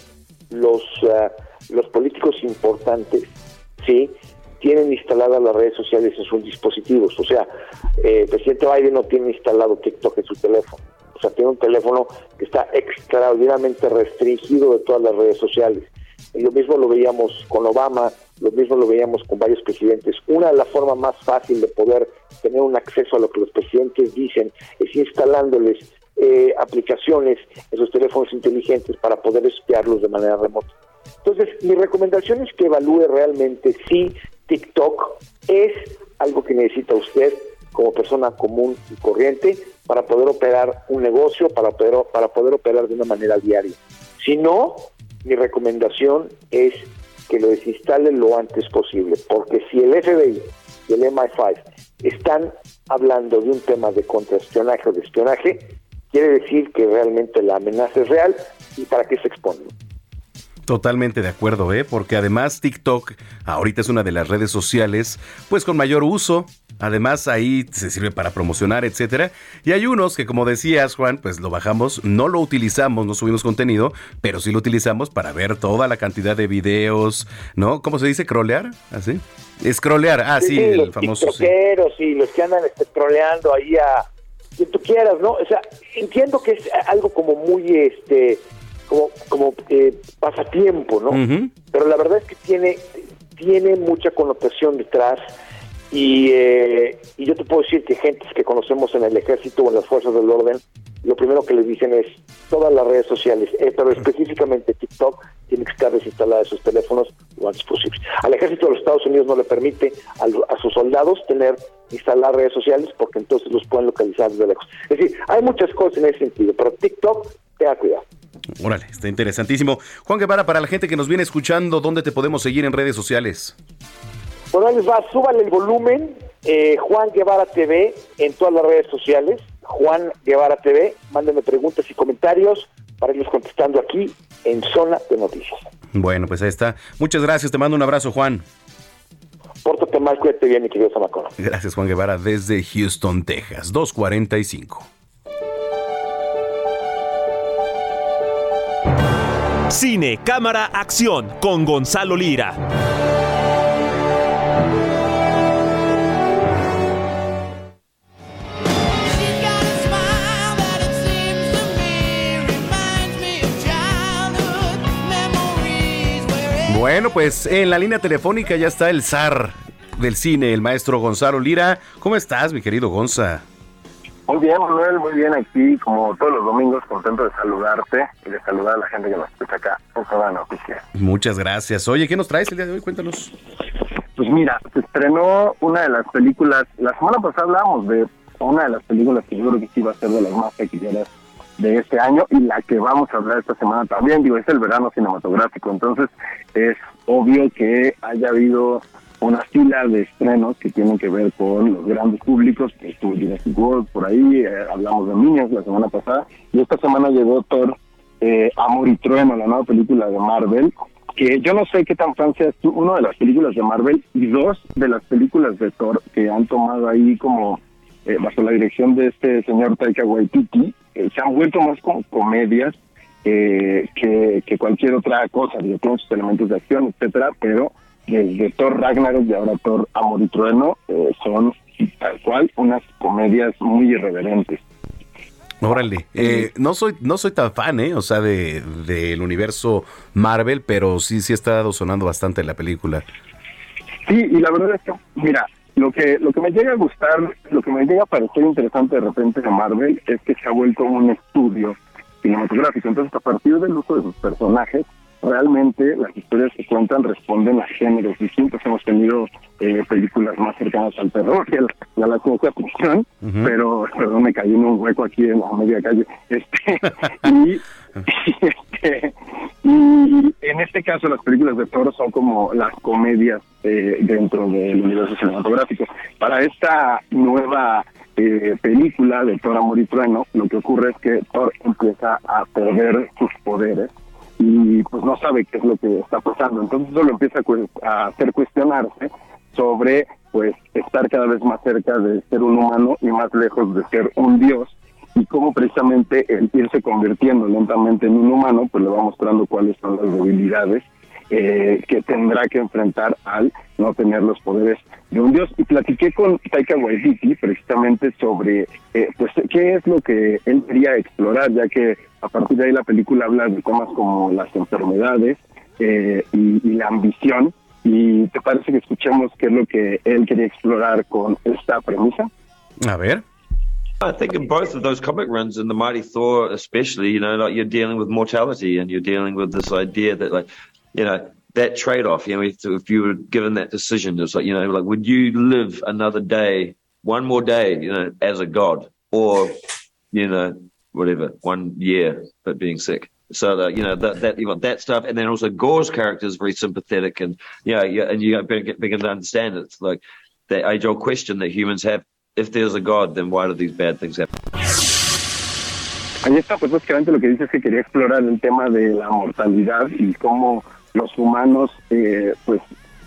los, ah, los políticos importantes, sí, tienen instaladas las redes sociales en sus dispositivos. O sea, eh, el presidente Biden no tiene instalado TikTok en su teléfono. O sea, tiene un teléfono que está extraordinariamente restringido de todas las redes sociales. Y lo mismo lo veíamos con Obama, lo mismo lo veíamos con varios presidentes. Una de las formas más fácil de poder tener un acceso a lo que los presidentes dicen es instalándoles eh, aplicaciones en sus teléfonos inteligentes para poder espiarlos de manera remota. Entonces, mi recomendación es que evalúe realmente si TikTok es algo que necesita usted como persona común y corriente para poder operar un negocio, para poder, para poder operar de una manera diaria. Si no, mi recomendación es que lo desinstalen lo antes posible, porque si el FBI y el MI5 están hablando de un tema de contraespionaje o de espionaje, quiere decir que realmente la amenaza es real y para qué se exponen. Totalmente de acuerdo, ¿eh? Porque además TikTok ahorita es una de las redes sociales, pues con mayor uso. Además ahí se sirve para promocionar, etcétera. Y hay unos que, como decías, Juan, pues lo bajamos, no lo utilizamos, no subimos contenido, pero sí lo utilizamos para ver toda la cantidad de videos, ¿no? ¿Cómo se dice? ¿Crolear? ¿Así? Scrollear, ah, sí, el los famoso. Sí. y los que andan este, troleando ahí a quien tú quieras, ¿no? O sea, entiendo que es algo como muy, este, como, como eh, pasatiempo, ¿no? Pero la verdad es que tiene, tiene mucha connotación detrás y, eh, y yo te puedo decir que gentes que conocemos en el ejército o en las fuerzas del orden, lo primero que les dicen es todas las redes sociales, eh, pero específicamente TikTok, tiene que estar desinstalada de sus teléfonos lo antes posible. Al ejército de los Estados Unidos no le permite a, sus soldados tener instalar redes sociales porque entonces los pueden localizar desde lejos. Es decir, hay muchas cosas en ese sentido, pero TikTok, tenga cuidado. Órale, está interesantísimo. Juan Guevara, para la gente que nos viene escuchando, ¿dónde te podemos seguir en redes sociales? Bueno, ahí les va, súbale el volumen, eh, Juan Guevara TV en todas las redes sociales, Juan Guevara TV, mándenme preguntas y comentarios para irlos contestando aquí en Zona de Noticias. Bueno, pues ahí está. Muchas gracias, te mando un abrazo, Juan. Pórtate mal, cuídate bien, mi querido Samacona. Gracias, Juan Guevara, desde Houston, Texas, 245. Cine, cámara, acción con Gonzalo Lira. Bueno, pues en la línea telefónica ya está el zar del cine, el maestro Gonzalo Lira. ¿Cómo estás, mi querido Gonza? Muy bien, Manuel, muy bien aquí, como todos los domingos, contento de saludarte y de saludar a la gente que nos escucha acá en toda noticia. Muchas gracias. Oye, ¿qué nos traes el día de hoy? Cuéntanos. Pues mira, se estrenó una de las películas, la semana pasada hablábamos de una de las películas que yo creo que sí va a ser de las más taquilleras de este año y la que vamos a hablar esta semana también, digo, es el verano cinematográfico, entonces es obvio que haya habido una fila de estrenos que tienen que ver con los grandes públicos, que estuvo Jurassic World por ahí, eh, hablamos de niños la semana pasada, y esta semana llegó Thor, eh, Amor y Trueno, la nueva película de Marvel, que yo no sé qué tan fan seas tú, una de las películas de Marvel y dos de las películas de Thor que han tomado ahí como eh, bajo la dirección de este señor Taika Waititi, se han vuelto más como comedias que, que cualquier otra cosa, digo, tienen sus elementos de acción, etcétera, pero desde Thor Ragnarok y ahora Thor Amor y Trueno eh, son tal cual unas comedias muy irreverentes. Órale, eh, no soy no soy tan fan, ¿eh? O sea, de del universo Marvel, pero sí sí ha estado sonando bastante la película. Sí, y la verdad es que, mira, lo que lo que me llega a gustar, lo que me llega a parecer interesante de repente de Marvel es que se ha vuelto un estudio cinematográfico. Entonces, a partir del uso de sus personajes, realmente las historias que cuentan responden a géneros distintos. Hemos tenido eh, películas más cercanas al terror y a la, ciencia ficción, pero perdón, me caí en un hueco aquí en la media calle. Este, y, este, y en este caso las películas de terror son como las comedias eh, dentro del universo cinematográfico. Para esta nueva eh, película de Thor Amor y Trueno, lo que ocurre es que Thor empieza a perder sus poderes y pues no sabe qué es lo que está pasando. Entonces eso lo empieza a hacer cuestionarse sobre pues estar cada vez más cerca de ser un humano y más lejos de ser un dios y cómo precisamente el irse convirtiendo lentamente en un humano pues le va mostrando cuáles son las debilidades eh, que tendrá que enfrentar al no tener los poderes de un dios. Y platiqué con Taika Waititi precisamente sobre eh, pues qué es lo que él quería explorar, ya que a partir de ahí la película habla de temas como las enfermedades eh, y, y la ambición. ¿Y te parece que escuchemos qué es lo que él quería explorar con esta premisa? A ver. I think in both of those comic runs, in the Mighty Thor especially, you know, like you're dealing with mortality and you're dealing with this idea that, like, you know, that trade off, you know, if, if you were given that decision, it's like, you know, like, would you live another day, one more day, you know, as a god? Or you know, whatever, one year, but being sick. So that you know that that you got that stuff, and then also Gore's character is very sympathetic, and you know, yeah, and you begin, to understand it. It's like the age old question that humans have: if there's a God, then why do these bad things happen? Ahí está, pues básicamente lo que dice es que quería explorar el tema de la mortalidad y cómo los humanos, eh, pues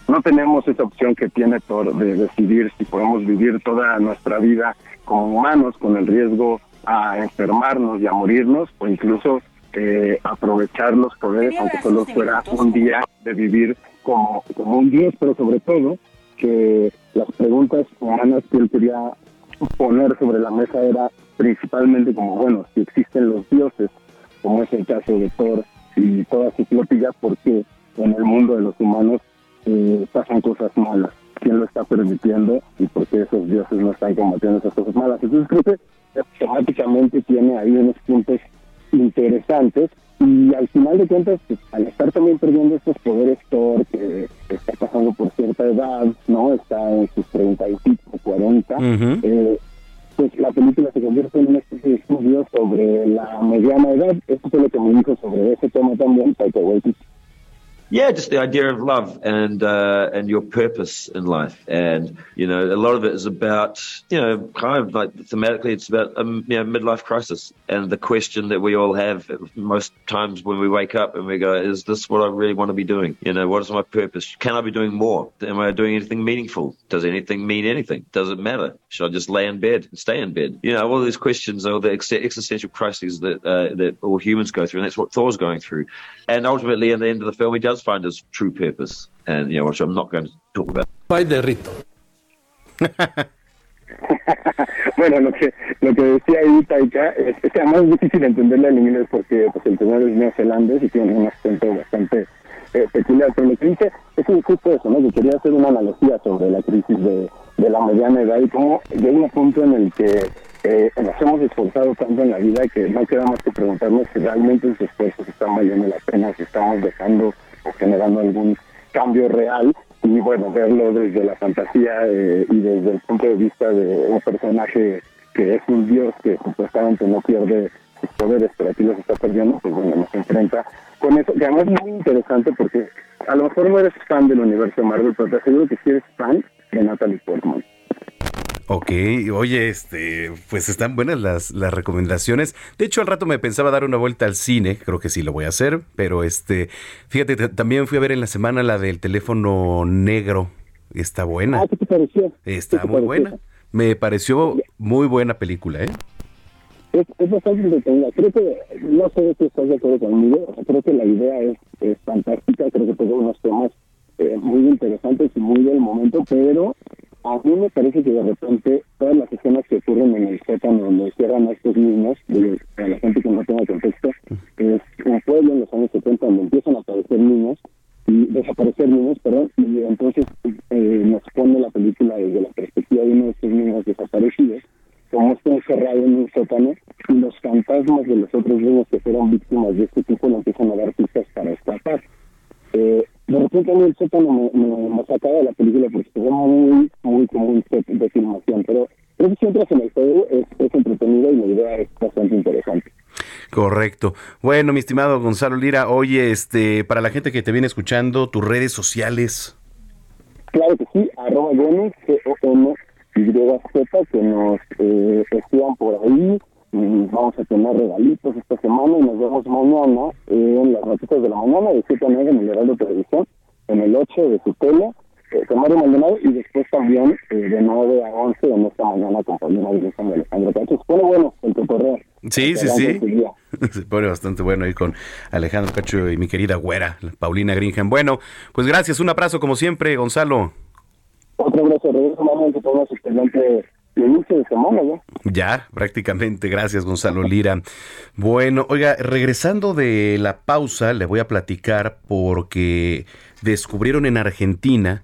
no tenemos esa opción que tiene Thor de decidir si podemos vivir toda nuestra vida como humanos con el riesgo a enfermarnos y a morirnos o incluso eh, aprovechar los poderes aunque solo fuera un día de vivir como, como un dios, pero sobre todo que las preguntas humanas que él quería poner sobre la mesa era principalmente como, bueno, si existen los dioses, como es el caso de Thor y toda su flotilla, ¿por qué en el mundo de los humanos eh, pasan cosas malas? ¿Quién lo está permitiendo y por qué esos dioses no están combatiendo esas cosas malas? Entonces creo que temáticamente tiene ahí unos puntos interesantes y al final de cuentas, pues, al estar también perdiendo estos poderes Thor, que está pasando por cierta edad, ¿no? Está en sus 30 y pico, 40, eh, pues la película se convierte en una especie de estudio sobre la mediana edad. Esto fue lo que me dijo sobre ese tema también Taika Waititi. Yeah, just the idea of love and uh, and your purpose in life, and you know, a lot of it is about you know, kind of like thematically, it's about a you know, midlife crisis and the question that we all have most times when we wake up and we go, "Is this what I really want to be doing? You know, what is my purpose? Can I be doing more? Am I doing anything meaningful? Does anything mean anything? Does it matter? Should I just lay in bed and stay in bed? You know, all these questions are the ex- existential crises that uh, that all humans go through, and that's what Thor's going through. And ultimately, at the end of the film, he does find his true purpose, and you know, which I'm not going to talk about. Bye, Derrito. bueno, lo que lo que decía ahí Taika es, es que además es difícil entenderle en inglés porque pues, el señor es neozelandés y tiene un acento bastante eh, peculiar, pero lo que dice es que justo eso, ¿no? Que quería hacer una analogía sobre la crisis de, de la mediana edad y cómo llega un punto en el que eh, nos hemos esforzado tanto en la vida que no queda más que preguntarnos si realmente esos esfuerzos están valiendo la pena, si estamos dejando o generando algún cambio real y bueno, verlo desde la fantasía eh, y desde el punto de vista de un personaje que es un dios que supuestamente no pierde sus poderes, pero aquí los está perdiendo, pues bueno, nos enfrenta con eso, que además es muy interesante porque a lo mejor no eres fan del universo Marvel, pero te aseguro que sí eres fan de Natalie Portman. Ok, oye, este, pues están buenas las, las recomendaciones. De hecho, al rato me pensaba dar una vuelta al cine, creo que sí lo voy a hacer, pero este, fíjate, también fui a ver en la semana la del teléfono negro. Está buena. Ah, ¿qué te pareció? Está ¿Qué te muy pareció? buena. Me pareció muy buena película, ¿eh? Es, es bastante entretenida. Creo que, no sé si estás de acuerdo conmigo, creo que la idea es, es fantástica, creo que toca unos temas eh, muy interesantes y muy del momento, pero a mí me parece que de repente todas las escenas que ocurren en el sótano donde cierran a estos niños, digo, para la gente que no tenga contexto, es un pueblo en los años 70 donde empiezan a aparecer niños, y desaparecer niños, perdón, y entonces eh, nos pone la película desde la perspectiva de uno de estos niños desaparecidos, como está encerrado en un sótano, y los fantasmas de los otros niños que fueron víctimas de este tipo le empiezan a dar pistas para escapar. Eh, de repente a mí el sótano me, me, me sacaba de la película porque ve muy, muy como un set de filmación, pero creo que si entras en el juego es, es entretenido y la idea es bastante interesante. Correcto. Bueno, mi estimado Gonzalo Lira, oye, este, para la gente que te viene escuchando, tus redes sociales. Claro que sí, arroba Gomes, G-O-M-Y-Z, que nos eh, escriban por ahí. Vamos a tener regalitos esta semana y nos vemos mañana en las noticias de la mañana de 7 a 9 en el Heraldo Televisión, en el 8 de su tele, eh, con Mario Maldonado y después también eh, de 9 a 11 en esta mañana con Paulina Wilson de Alejandro Cacho. Se pone bueno el cotorreo. Sí, sí, sí. Se pone bastante bueno ahí con Alejandro Cacho y mi querida güera, Paulina Grinham. Bueno, pues gracias, un abrazo como siempre, Gonzalo. Otro abrazo, regreso mañana que tengas excelente de ya. Ya, prácticamente, gracias Gonzalo Lira. Bueno, oiga, regresando de la pausa, le voy a platicar porque descubrieron en Argentina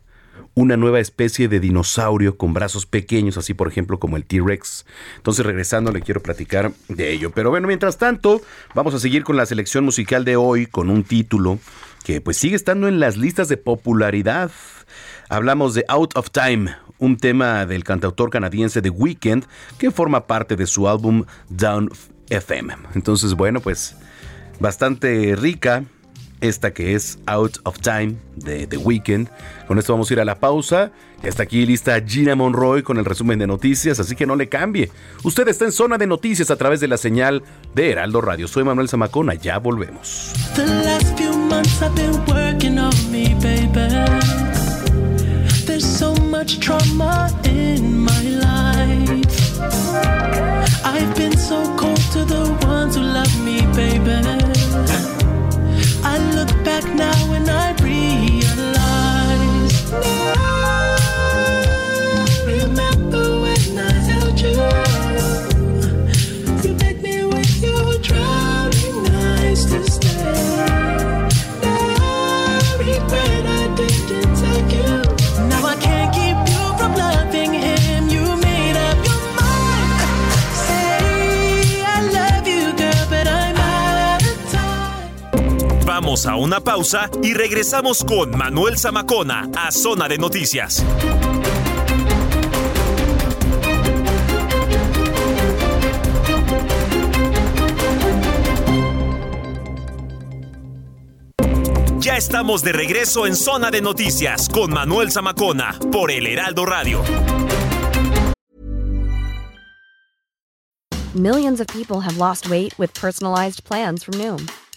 una nueva especie de dinosaurio con brazos pequeños, así por ejemplo como el T-Rex. Entonces regresando le quiero platicar de ello. Pero bueno, mientras tanto, vamos a seguir con la selección musical de hoy con un título que pues sigue estando en las listas de popularidad. Hablamos de Out of Time, un tema del cantautor canadiense The Weeknd que forma parte de su álbum Down FM. Entonces, bueno, pues bastante rica esta que es Out of Time de The Weeknd. Con esto vamos a ir a la pausa. Y hasta aquí lista Gina Monroy con el resumen de noticias, así que no le cambie. Usted está en zona de noticias a través de la señal de Heraldo Radio. Soy Manuel Zamacona, ya volvemos. There's so much trauma in my life. I've been so cold to the ones who love me, baby. I look back now Vamos a una pausa y regresamos con Manuel Zamacona a Zona de Noticias. Ya estamos de regreso en Zona de Noticias con Manuel Zamacona por El Heraldo Radio. Millions of people have lost weight with personalized plans from Noom,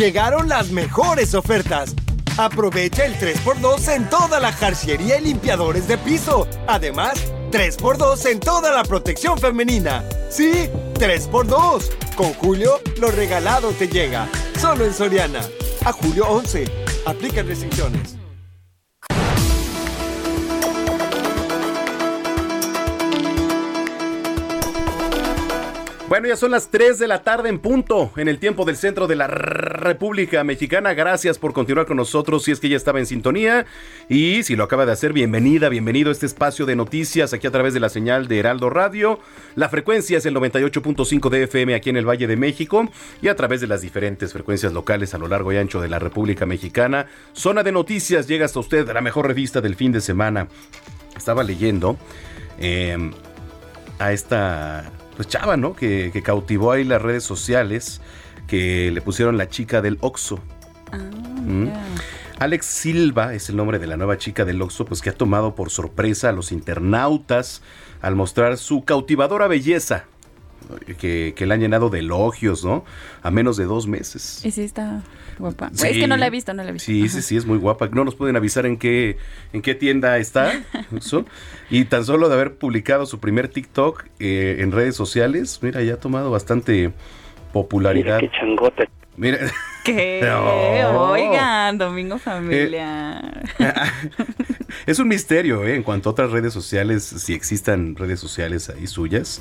Llegaron las mejores ofertas. Aprovecha el 3x2 en toda la jarciería y limpiadores de piso. Además, 3x2 en toda la protección femenina. Sí, 3x2. Con Julio, lo regalado te llega. Solo en Soriana. A julio 11. Aplican restricciones. Bueno, ya son las 3 de la tarde en punto, en el tiempo del centro de la República Mexicana. Gracias por continuar con nosotros si es que ya estaba en sintonía. Y si lo acaba de hacer, bienvenida, bienvenido a este espacio de noticias aquí a través de la señal de Heraldo Radio. La frecuencia es el 98.5 de FM aquí en el Valle de México y a través de las diferentes frecuencias locales a lo largo y ancho de la República Mexicana. Zona de noticias llega hasta usted la mejor revista del fin de semana. Estaba leyendo eh, a esta pues chava, ¿no? Que, que, cautivó ahí las redes sociales, que le pusieron la chica del Oxo. ¿Mm? Alex Silva es el nombre de la nueva chica del Oxo, pues que ha tomado por sorpresa a los internautas al mostrar su cautivadora belleza. Que, que le han llenado de elogios, ¿no? A menos de dos meses. Y sí está guapa. Sí. Es que no la he visto, no la he visto. Sí, sí, sí, es muy guapa. No nos pueden avisar en qué, en qué tienda está. Eso. Y tan solo de haber publicado su primer TikTok eh, en redes sociales, mira, ya ha tomado bastante popularidad. Mira qué changote. Mira. ¿Qué? No. Oigan, Domingo Familia. es un misterio, ¿eh? En cuanto a otras redes sociales, si existan redes sociales ahí suyas.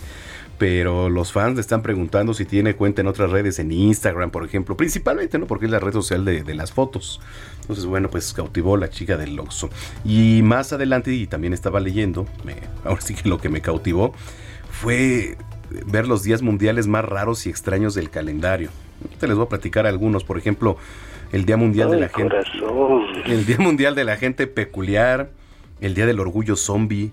Pero los fans le están preguntando si tiene cuenta en otras redes, en Instagram, por ejemplo. Principalmente, ¿no? Porque es la red social de, de las fotos. Entonces, bueno, pues cautivó la chica del Oxxo. Y más adelante, y también estaba leyendo, me, ahora sí que lo que me cautivó fue ver los días mundiales más raros y extraños del calendario. Te les voy a platicar algunos, por ejemplo, el Día Mundial Ay, de la Gente. El Día Mundial de la Gente Peculiar, el Día del Orgullo Zombie.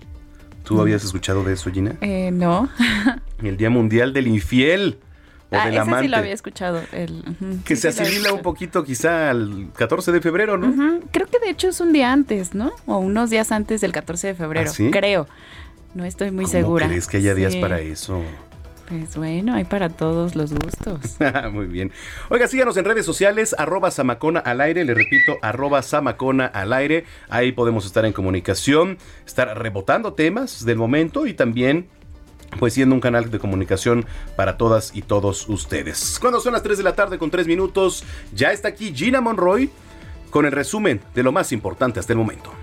¿Tú habías escuchado de eso, Gina? Eh, no. El Día Mundial del Infiel o ah, del ese amante. sí lo había escuchado. El, que sí, se sí asimila un poquito quizá al 14 de febrero, ¿no? Creo que de hecho es un día antes, ¿no? O unos días antes del 14 de febrero. ¿Ah, sí? Creo. No estoy muy ¿Cómo segura. crees que haya días para eso? Pues bueno, hay para todos los gustos. Muy bien. Oiga, síganos en redes sociales, arroba Samacona al aire, le repito, arroba Samacona al aire. Ahí podemos estar en comunicación, estar rebotando temas del momento y también pues siendo un canal de comunicación para todas y todos ustedes. Cuando son las 3 de la tarde con 3 minutos, ya está aquí Gina Monroy con el resumen de lo más importante hasta el momento.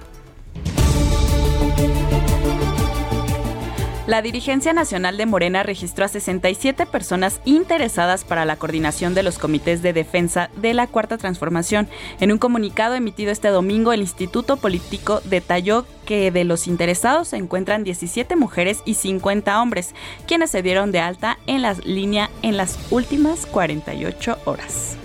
La dirigencia nacional de Morena registró a 67 personas interesadas para la coordinación de los comités de defensa de la Cuarta Transformación. En un comunicado emitido este domingo, el Instituto Político detalló que de los interesados se encuentran 17 mujeres y 50 hombres, quienes se dieron de alta en la línea en las últimas 48 horas.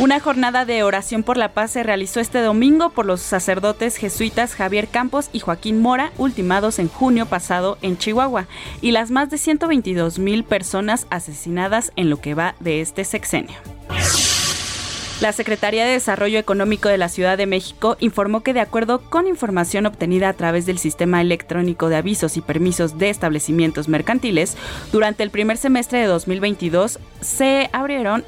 Una jornada de oración por la paz se realizó este domingo por los sacerdotes jesuitas Javier Campos y Joaquín Mora, ultimados en junio pasado en Chihuahua, y las más de 122 mil personas asesinadas en lo que va de este sexenio. La Secretaría de Desarrollo Económico de la Ciudad de México informó que de acuerdo con información obtenida a través del Sistema Electrónico de Avisos y Permisos de Establecimientos Mercantiles, durante el primer semestre de 2022 se abrieron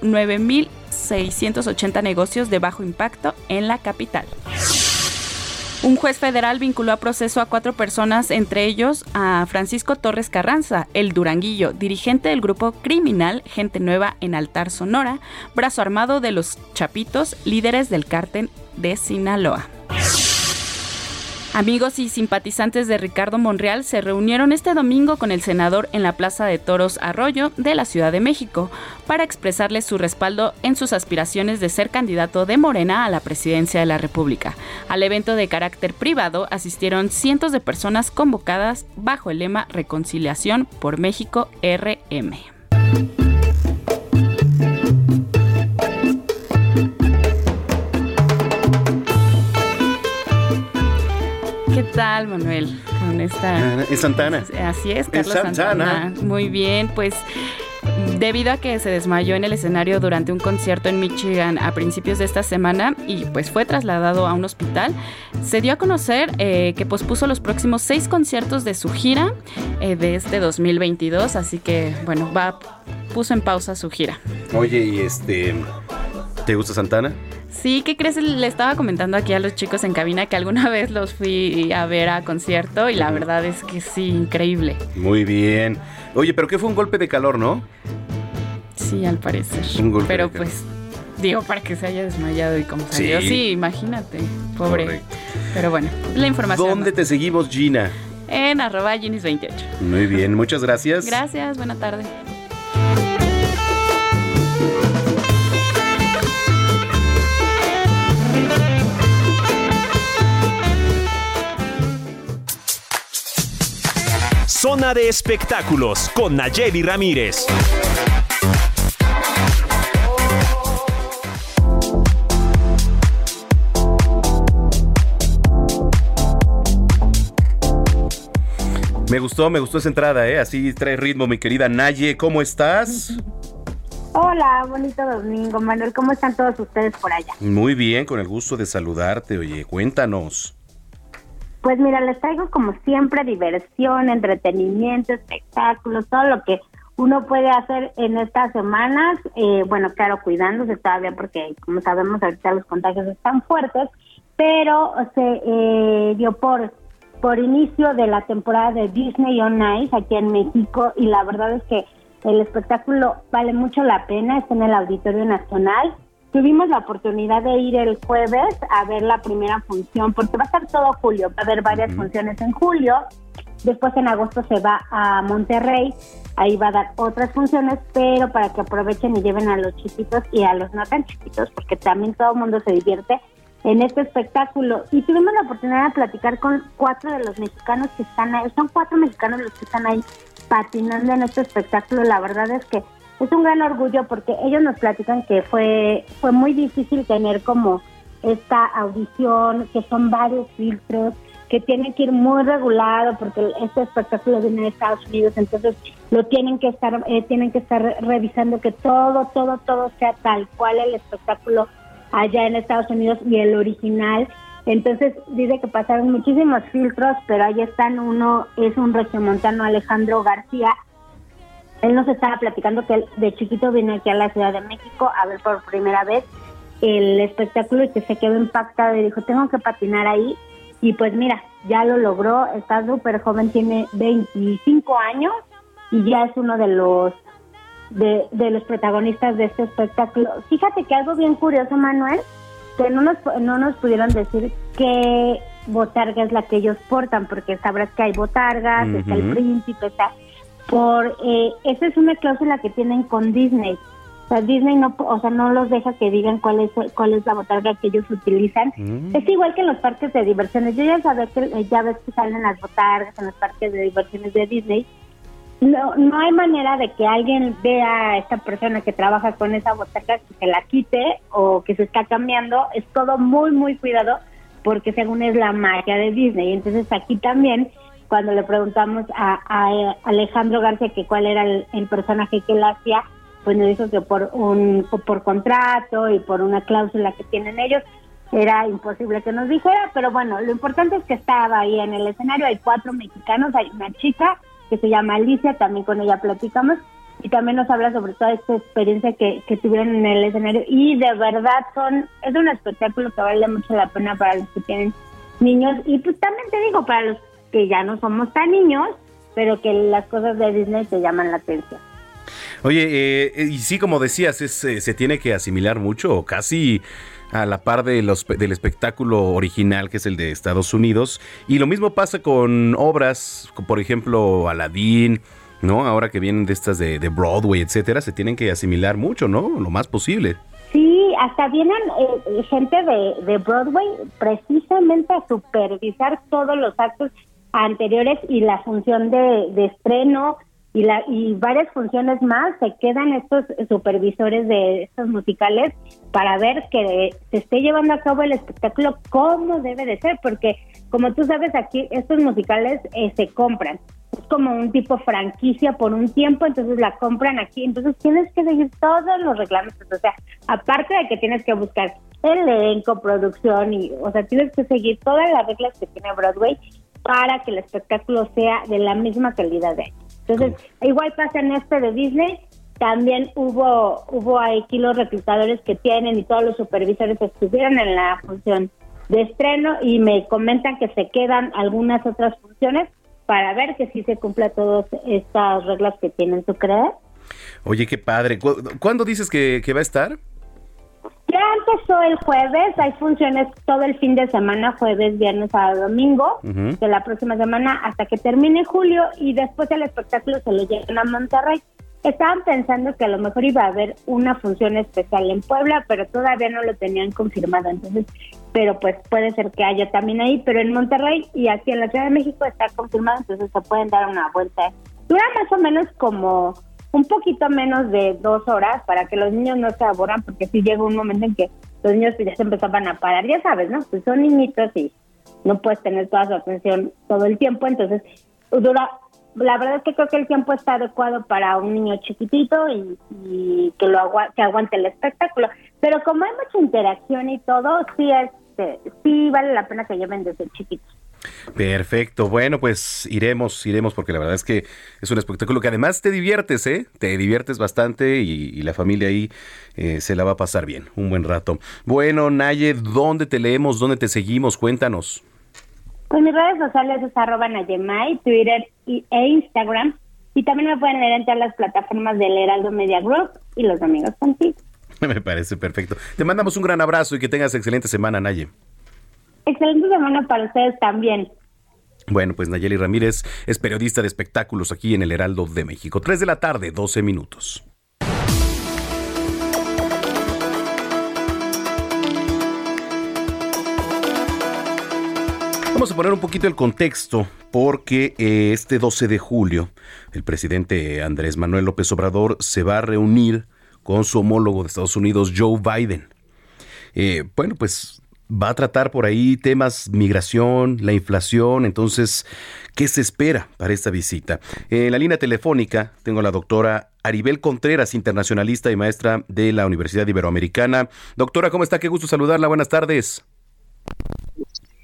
9.680 negocios de bajo impacto en la capital. Un juez federal vinculó a proceso a cuatro personas, entre ellos a Francisco Torres Carranza, el Duranguillo, dirigente del grupo criminal Gente Nueva en Altar Sonora, brazo armado de los Chapitos, líderes del cártel de Sinaloa. Amigos y simpatizantes de Ricardo Monreal se reunieron este domingo con el senador en la Plaza de Toros Arroyo de la Ciudad de México para expresarle su respaldo en sus aspiraciones de ser candidato de Morena a la presidencia de la República. Al evento de carácter privado asistieron cientos de personas convocadas bajo el lema Reconciliación por México RM. Tal, Manuel? Con esta. Es Santana. Así es, Es Carlos Santana. Santana. Muy bien, pues. Debido a que se desmayó en el escenario durante un concierto en Michigan a principios de esta semana y pues fue trasladado a un hospital, se dio a conocer eh, que pospuso los próximos seis conciertos de su gira eh, de este 2022, así que bueno, va puso en pausa su gira. Oye, y este. ¿Te gusta Santana? Sí, ¿qué crees? Le estaba comentando aquí a los chicos en cabina que alguna vez los fui a ver a concierto y la verdad es que sí, increíble. Muy bien. Oye, pero ¿qué fue un golpe de calor, no? Sí, al parecer. Un golpe Pero de calor. pues, digo, para que se haya desmayado y como salió. Sí. Sí, imagínate, pobre. Correcto. Pero bueno, la información. ¿Dónde te seguimos, Gina? En arroba Ginis28. Muy bien, muchas gracias. Gracias, buena tarde. Zona de espectáculos con Nayeli Ramírez. Me gustó, me gustó esa entrada, ¿eh? Así trae ritmo, mi querida Naye. ¿Cómo estás? Hola, bonito domingo, Manuel. ¿Cómo están todos ustedes por allá? Muy bien, con el gusto de saludarte. Oye, cuéntanos. Pues mira, les traigo como siempre diversión, entretenimiento, espectáculos, todo lo que uno puede hacer en estas semanas. Eh, bueno, claro, cuidándose todavía porque, como sabemos, ahorita los contagios están fuertes, pero se eh, dio por por inicio de la temporada de Disney on Ice aquí en México y la verdad es que el espectáculo vale mucho la pena, está en el Auditorio Nacional. Tuvimos la oportunidad de ir el jueves a ver la primera función, porque va a estar todo julio, va a haber varias funciones en julio. Después en agosto se va a Monterrey, ahí va a dar otras funciones, pero para que aprovechen y lleven a los chiquitos y a los no tan chiquitos, porque también todo el mundo se divierte en este espectáculo. Y tuvimos la oportunidad de platicar con cuatro de los mexicanos que están ahí, son cuatro mexicanos los que están ahí patinando en este espectáculo. La verdad es que es un gran orgullo porque ellos nos platican que fue, fue muy difícil tener como esta audición, que son varios filtros, que tienen que ir muy regulado porque este espectáculo viene de Estados Unidos, entonces lo tienen que estar, eh, tienen que estar revisando que todo, todo, todo sea tal cual el espectáculo allá en Estados Unidos y el original. Entonces dice que pasaron muchísimos filtros, pero ahí están. Uno es un regiomontano Alejandro García. Él nos estaba platicando que él de chiquito vino aquí a la Ciudad de México a ver por primera vez el espectáculo y que se quedó impactado y dijo, tengo que patinar ahí. Y pues mira, ya lo logró, está súper joven, tiene 25 años y ya es uno de los de, de los protagonistas de este espectáculo. Fíjate que algo bien curioso, Manuel, que no nos, no nos pudieron decir qué botarga es la que ellos portan, porque sabrás que hay botargas, está el príncipe, está por eh, esa es una cláusula que tienen con Disney. O sea, Disney no, o sea, no los deja que digan cuál es cuál es la botarga que ellos utilizan. Mm. Es igual que en los parques de diversiones. Yo ya sabía que eh, ya ves que salen las botargas en los parques de diversiones de Disney. No, no hay manera de que alguien vea a esta persona que trabaja con esa botarga que se la quite o que se está cambiando. Es todo muy, muy cuidado porque según es la magia de Disney. Entonces aquí también, cuando le preguntamos a, a Alejandro García que cuál era el, el personaje que él hacía, pues nos dijo que por un por contrato y por una cláusula que tienen ellos era imposible que nos dijera, pero bueno, lo importante es que estaba ahí en el escenario, hay cuatro mexicanos, hay una chica que se llama Alicia, también con ella platicamos, y también nos habla sobre toda esta experiencia que, que tuvieron en el escenario, y de verdad son, es un espectáculo que vale mucho la pena para los que tienen niños, y pues también te digo, para los que ya no somos tan niños, pero que las cosas de Disney te llaman la atención. Oye, eh, y sí, como decías, es, eh, se tiene que asimilar mucho, o casi a la par de los, del espectáculo original, que es el de Estados Unidos. Y lo mismo pasa con obras, como por ejemplo, Aladdin, ¿no? Ahora que vienen de estas de, de Broadway, etcétera, se tienen que asimilar mucho, ¿no? Lo más posible. Sí, hasta vienen eh, gente de, de Broadway precisamente a supervisar todos los actos anteriores y la función de, estreno y, la, y varias funciones más. Se quedan estos supervisores de estos musicales para ver que se esté llevando a cabo el espectáculo como debe de ser, porque como tú sabes aquí estos musicales eh, se compran. Es como un tipo franquicia por un tiempo, entonces la compran aquí, entonces tienes que seguir todos los reglamentos, o sea, aparte de que tienes que buscar elenco, producción y, o sea, tienes que seguir todas las reglas que tiene Broadway para que el espectáculo sea de la misma calidad de ellos. Entonces, igual pasa en este de Disney, también hubo hubo aquí los reclutadores que tienen y todos los supervisores estuvieron en la función de estreno y me comentan que se quedan algunas otras funciones para ver que sí se cumpla todas estas reglas que tienen, ¿tú crees? Oye, qué padre. ¿Cu- ¿Cuándo dices que, que va a estar? Ya empezó el jueves, hay funciones todo el fin de semana, jueves, viernes, sábado, domingo, de la próxima semana hasta que termine julio y después el espectáculo se lo llevan a Monterrey. Estaban pensando que a lo mejor iba a haber una función especial en Puebla, pero todavía no lo tenían confirmado, entonces, pero pues puede ser que haya también ahí, pero en Monterrey y aquí en la Ciudad de México está confirmado, entonces se pueden dar una vuelta. Dura más o menos como un poquito menos de dos horas para que los niños no se aburran, porque si llega un momento en que los niños pues, ya se empezaban a parar, ya sabes, ¿no? Pues son niñitos y no puedes tener toda su atención todo el tiempo, entonces dura, la verdad es que creo que el tiempo está adecuado para un niño chiquitito y, y que lo agua- que aguante el espectáculo, pero como hay mucha interacción y todo, sí este, sí vale la pena que lleven desde chiquitos. Perfecto. Bueno, pues iremos, iremos, porque la verdad es que es un espectáculo que además te diviertes, ¿eh? Te diviertes bastante y, y la familia ahí eh, se la va a pasar bien, un buen rato. Bueno, Naye, ¿dónde te leemos? ¿Dónde te seguimos? Cuéntanos. Pues mis redes sociales es arroba Nayemay, Twitter y, e Instagram. Y también me pueden leer en todas las plataformas del Heraldo Media Group y los amigos contigo. Me parece perfecto. Te mandamos un gran abrazo y que tengas excelente semana, Naye. Excelente semana para ustedes también. Bueno, pues Nayeli Ramírez es periodista de espectáculos aquí en el Heraldo de México. 3 de la tarde, 12 minutos. Vamos a poner un poquito el contexto porque eh, este 12 de julio el presidente Andrés Manuel López Obrador se va a reunir con su homólogo de Estados Unidos, Joe Biden. Eh, bueno, pues va a tratar por ahí temas migración, la inflación, entonces, ¿qué se espera para esta visita? En la línea telefónica tengo a la doctora Aribel Contreras, internacionalista y maestra de la Universidad Iberoamericana. Doctora, ¿cómo está? Qué gusto saludarla. Buenas tardes.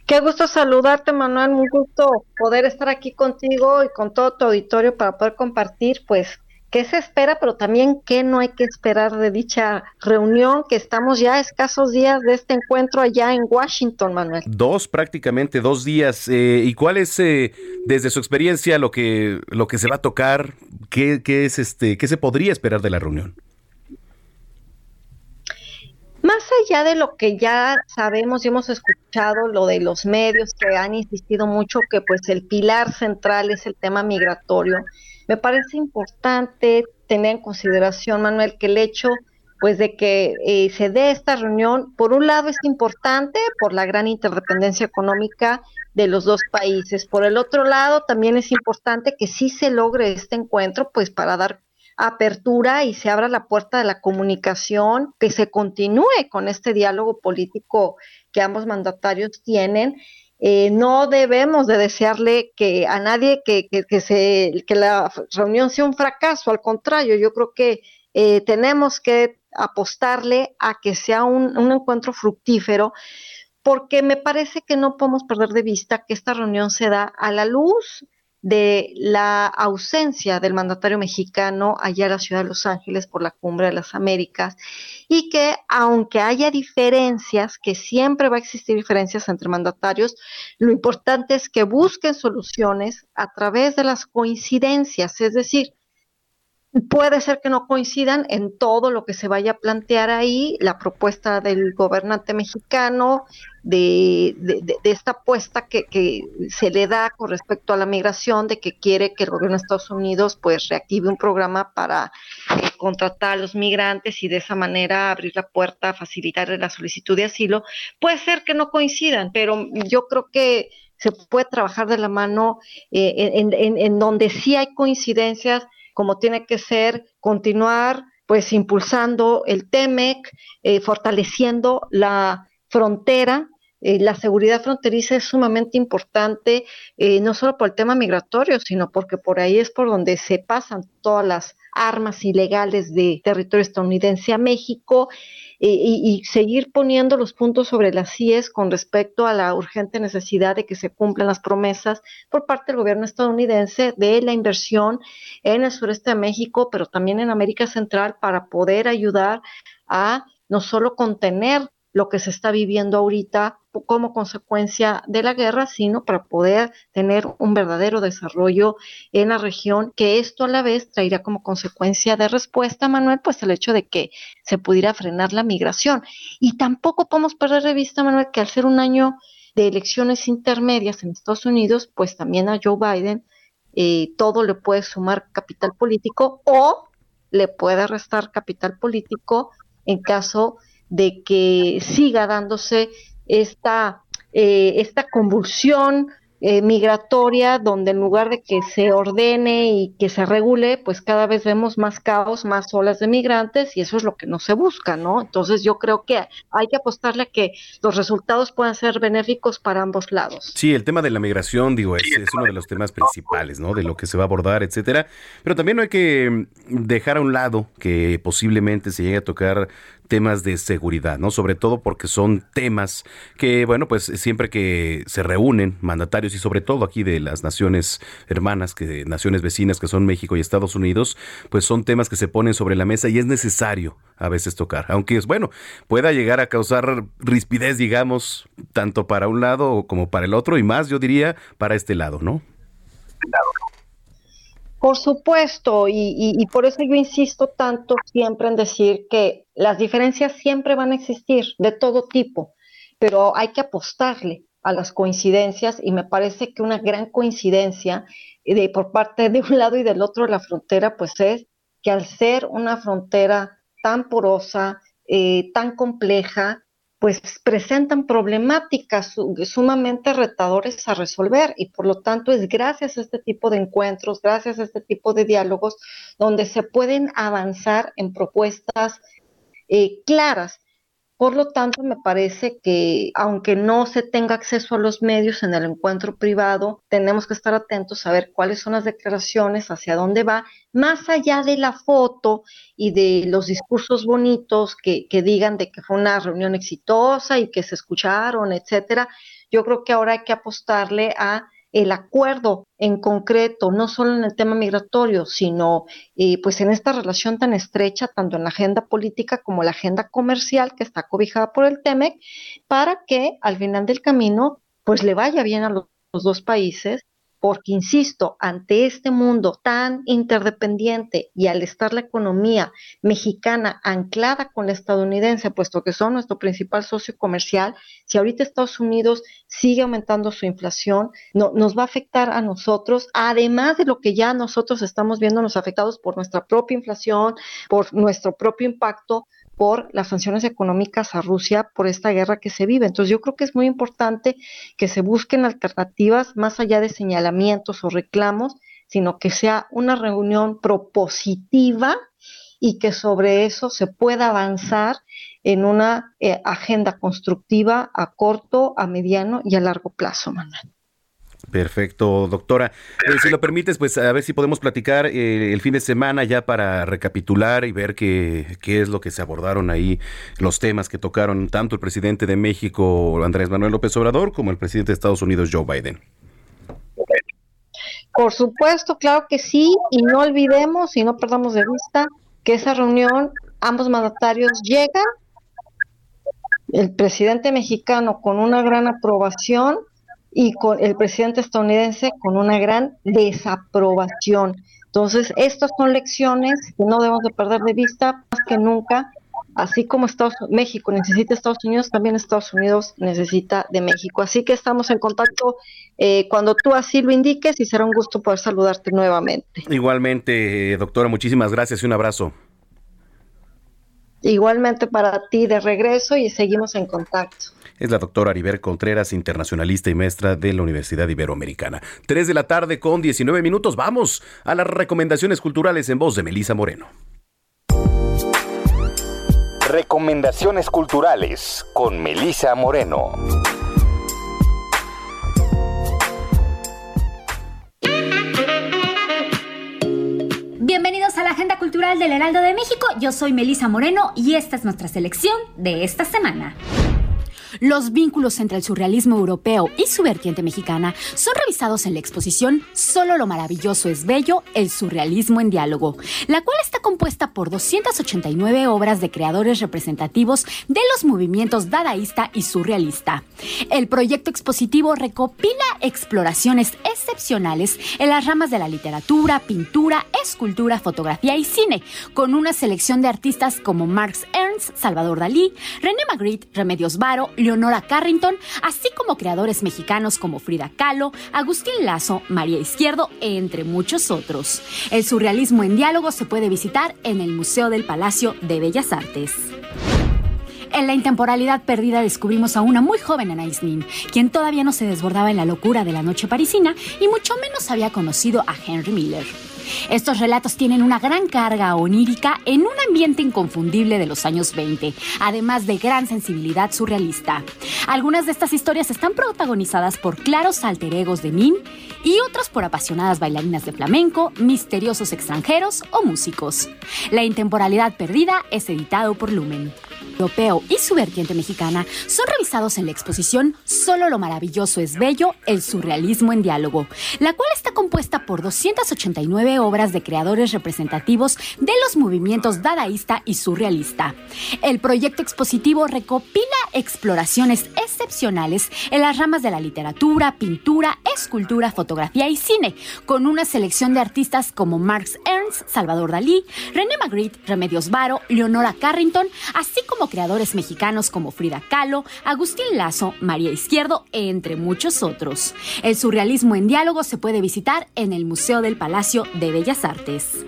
Qué gusto saludarte, Manuel. Un gusto poder estar aquí contigo y con todo tu auditorio para poder compartir, pues, qué se espera, pero también qué no hay que esperar de dicha reunión, que estamos ya a escasos días de este encuentro allá en Washington, Manuel. Dos, prácticamente dos días. Eh, ¿Y cuál es, eh, desde su experiencia, lo que, lo que se va a tocar? ¿Qué, qué es este, qué se podría esperar de la reunión? Más allá de lo que ya sabemos y hemos escuchado, lo de los medios que han insistido mucho que pues el pilar central es el tema migratorio, me parece importante tener en consideración, Manuel, que el hecho pues de que eh, se dé esta reunión, por un lado es importante por la gran interdependencia económica de los dos países, por el otro lado también es importante que sí se logre este encuentro, pues para dar apertura y se abra la puerta de la comunicación, que se continúe con este diálogo político que ambos mandatarios tienen. Eh, no debemos de desearle que a nadie que, que, que la reunión sea un fracaso, al contrario, yo creo que eh, tenemos que apostarle a que sea un encuentro fructífero, porque me parece que no podemos perder de vista que esta reunión se da a la luz de la ausencia del mandatario mexicano allá en la ciudad de Los Ángeles por la Cumbre de las Américas y que aunque haya diferencias, que siempre va a existir diferencias entre mandatarios, lo importante es que busquen soluciones a través de las coincidencias, es decir, Puede ser que no coincidan en todo lo que se vaya a plantear ahí, la propuesta del gobernante mexicano, de, esta apuesta que, se le da con respecto a la migración, de que quiere que el gobierno de Estados Unidos pues reactive un programa para eh, contratar a los migrantes y de esa manera abrir la puerta, facilitar la solicitud de asilo. Puede ser que no coincidan, pero yo creo que se puede trabajar de la mano eh, en donde sí hay coincidencias como tiene que ser continuar pues impulsando el TEMEC, eh, fortaleciendo la frontera. Eh, la seguridad fronteriza es sumamente importante, eh, no solo por el tema migratorio, sino porque por ahí es por donde se pasan todas las armas ilegales de territorio estadounidense a México y, seguir poniendo los puntos sobre las CIES con respecto a la urgente necesidad de que se cumplan las promesas por parte del gobierno estadounidense de la inversión en el sureste de México, pero también en América Central para poder ayudar a no solo contener lo que se está viviendo ahorita como consecuencia de la guerra, sino para poder tener un verdadero desarrollo en la región, que esto a la vez traería como consecuencia de respuesta, Manuel, pues el hecho de que se pudiera frenar la migración. Y tampoco podemos perder de vista, Manuel, que al ser un año de elecciones intermedias en Estados Unidos, pues también a Joe Biden eh, todo le puede sumar capital político o le puede restar capital político en caso de que siga dándose esta, eh, esta convulsión eh, migratoria, donde en lugar de que se ordene y que se regule, pues cada vez vemos más caos, más olas de migrantes y eso es lo que no se busca, ¿no? Entonces yo creo que hay que apostarle a que los resultados puedan ser benéficos para ambos lados. Sí, el tema de la migración, digo, es, es uno de los temas principales, ¿no? De lo que se va a abordar, etcétera. Pero también no hay que dejar a un lado que posiblemente se llegue a tocar temas de seguridad, ¿no? Sobre todo porque son temas que, bueno, pues siempre que se reúnen mandatarios y sobre todo aquí de las naciones hermanas, que naciones vecinas que son México y Estados Unidos, pues son temas que se ponen sobre la mesa y es necesario a veces tocar, aunque es bueno, pueda llegar a causar rispidez, digamos, tanto para un lado como para el otro y más, yo diría, para este lado, ¿no? Por supuesto, y, por eso yo insisto tanto siempre en decir que las diferencias siempre van a existir de todo tipo, pero hay que apostarle a las coincidencias y me parece que una gran coincidencia de, por parte de un lado y del otro de la frontera, pues es que al ser una frontera tan porosa, eh, tan compleja, pues presentan problemáticas sumamente retadores a resolver y por lo tanto es gracias a este tipo de encuentros, gracias a este tipo de diálogos, donde se pueden avanzar en propuestas eh, claras por lo tanto, me parece que aunque no se tenga acceso a los medios en el encuentro privado, tenemos que estar atentos a ver cuáles son las declaraciones, hacia dónde va, más allá de la foto y de los discursos bonitos que, digan de que fue una reunión exitosa y que se escucharon, etcétera. Yo creo que ahora hay que apostarle a el acuerdo en concreto, no solo en el tema migratorio, sino eh, pues en esta relación tan estrecha, tanto en la agenda política como la agenda comercial que está cobijada por el TEMEC, para que al final del camino pues le vaya bien a los dos países porque, insisto, ante este mundo tan interdependiente y al estar la economía mexicana anclada con la estadounidense, puesto que son nuestro principal socio comercial, si ahorita Estados Unidos sigue aumentando su inflación, no, nos va a afectar a nosotros, además de lo que ya nosotros estamos viéndonos afectados por nuestra propia inflación, por nuestro propio impacto por las sanciones económicas a Rusia por esta guerra que se vive. Entonces yo creo que es muy importante que se busquen alternativas más allá de señalamientos o reclamos, sino que sea una reunión propositiva y que sobre eso se pueda avanzar en una eh, agenda constructiva a corto, a mediano y a largo plazo, Manuel. Perfecto, doctora. Eh, si lo permites, pues a ver si podemos platicar eh, el fin de semana ya para recapitular y ver qué, qué es lo que se abordaron ahí, los temas que tocaron tanto el presidente de México, Andrés Manuel López Obrador, como el presidente de Estados Unidos, Joe Biden. Por supuesto, claro que sí, y no olvidemos y no perdamos de vista que esa reunión, ambos mandatarios llegan, el presidente mexicano con una gran aprobación y con el presidente estadounidense con una gran desaprobación. Entonces, estas son lecciones que no debemos de perder de vista más que nunca. Así como Estados, México necesita Estados Unidos, también Estados Unidos necesita de México. Así que estamos en contacto eh, cuando tú así lo indiques y será un gusto poder saludarte nuevamente. Igualmente, doctora, muchísimas gracias y un abrazo. Igualmente para ti de regreso y seguimos en contacto es la doctora Ariber Contreras, internacionalista y maestra de la Universidad Iberoamericana. Tres de la tarde con 19 minutos. Vamos a las recomendaciones culturales en voz de Melisa Moreno. Recomendaciones culturales con Melisa Moreno. Bienvenidos a la Agenda Cultural del Heraldo de México. Yo soy Melisa Moreno y esta es nuestra selección de esta semana. Los vínculos entre el surrealismo europeo y su vertiente mexicana son revisados en la exposición Solo lo maravilloso es bello, el surrealismo en diálogo, la cual está compuesta por 289 obras de creadores representativos de los movimientos dadaísta y surrealista. El proyecto expositivo recopila exploraciones excepcionales en las ramas de la literatura, pintura, escultura, fotografía y cine, con una selección de artistas como Marx Ernst, Salvador Dalí, René Magritte, Remedios Varo, Leonora Carrington, así como creadores mexicanos como Frida Kahlo, Agustín Lazo, María Izquierdo, entre muchos otros. El surrealismo en diálogo se puede visitar en el Museo del Palacio de Bellas Artes. En la intemporalidad perdida descubrimos a una muy joven Anais Nin, quien todavía no se desbordaba en la locura de la noche parisina y mucho menos había conocido a Henry Miller. Estos relatos tienen una gran carga onírica en un ambiente inconfundible de los años 20, además de gran sensibilidad surrealista. Algunas de estas historias están protagonizadas por claros alter egos de Nin y otras por apasionadas bailarinas de flamenco, misteriosos extranjeros o músicos. La intemporalidad perdida es editado por Lumen europeo y su vertiente mexicana son revisados en la exposición Solo lo maravilloso es bello, el surrealismo en diálogo, la cual está compuesta por 289 obras de creadores representativos de los movimientos dadaísta y surrealista. El proyecto expositivo recopila exploraciones excepcionales en las ramas de la literatura, pintura, escultura, fotografía y cine, con una selección de artistas como Marx Ernst, Salvador Dalí, René Magritte, Remedios Varo, Leonora Carrington, así como creadores mexicanos como Frida Kahlo, Agustín Lazo, María Izquierdo, entre muchos otros. El surrealismo en diálogo se puede visitar en el Museo del Palacio de Bellas Artes.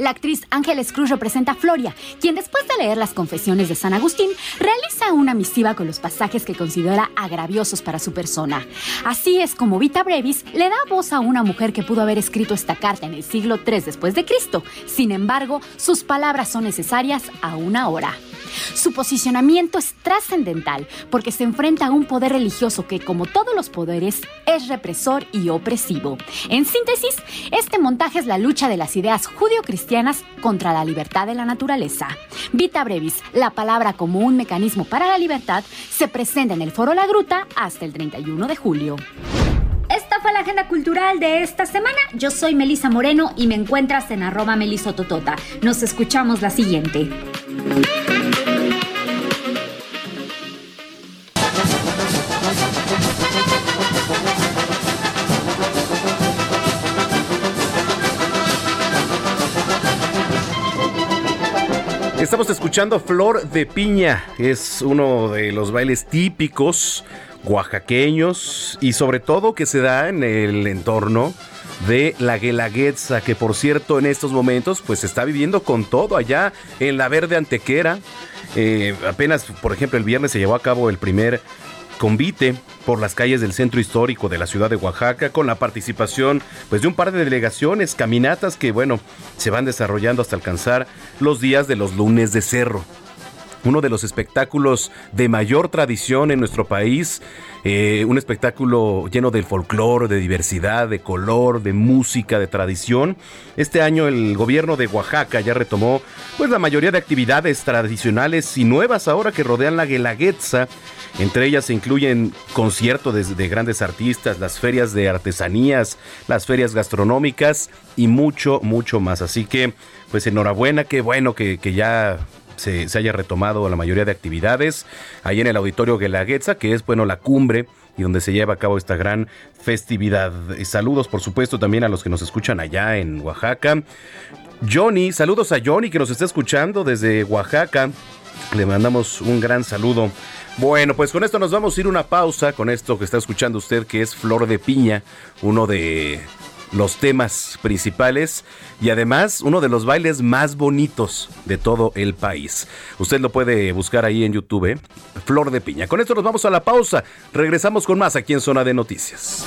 La actriz Ángeles Cruz representa a Floria, quien después de leer las confesiones de San Agustín, realiza una misiva con los pasajes que considera agraviosos para su persona. Así es como Vita Brevis le da voz a una mujer que pudo haber escrito esta carta en el siglo III después de Cristo. Sin embargo, sus palabras son necesarias aún ahora. Su posicionamiento es trascendental porque se enfrenta a un poder religioso que, como todos los poderes, es represor y opresivo. En síntesis, este montaje es la lucha de las ideas judio-cristianas contra la libertad de la naturaleza. Vita Brevis, la palabra como un mecanismo para la libertad, se presenta en el Foro La Gruta hasta el 31 de julio. fue la agenda cultural de esta semana. Yo soy Melisa Moreno y me encuentras en arroba melisototota. Nos escuchamos la siguiente. Estamos escuchando Flor de Piña. Es uno de los bailes típicos oaxaqueños y sobre todo que se da en el entorno de la Guelaguetza, que por cierto en estos momentos pues está viviendo con todo allá en la Verde Antequera. Eh, apenas, por ejemplo, el viernes se llevó a cabo el primer convite por las calles del centro histórico de la ciudad de Oaxaca con la participación pues de un par de delegaciones, caminatas que bueno, se van desarrollando hasta alcanzar los días de los lunes de cerro uno de los espectáculos de mayor tradición en nuestro país, eh, un espectáculo lleno de folclore, de diversidad, de color, de música, de tradición. Este año el gobierno de Oaxaca ya retomó pues la mayoría de actividades tradicionales y nuevas ahora que rodean la Guelaguetza. Entre ellas se incluyen conciertos de, de grandes artistas, las ferias de artesanías, las ferias gastronómicas y mucho, mucho más. Así que, pues enhorabuena, qué bueno que, que ya se, haya retomado la mayoría de actividades ahí en el auditorio Guelaguetza, que es bueno la cumbre y donde se lleva a cabo esta gran festividad. Y saludos, por supuesto, también a los que nos escuchan allá en Oaxaca. Johnny, saludos a Johnny que nos está escuchando desde Oaxaca. Le mandamos un gran saludo. Bueno, pues con esto nos vamos a ir una pausa con esto que está escuchando usted, que es Flor de Piña, uno de los temas principales y además uno de los bailes más bonitos de todo el país. Usted lo puede buscar ahí en YouTube, ¿eh? Flor de Piña. Con esto nos vamos a la pausa. Regresamos con más aquí en Zona de Noticias.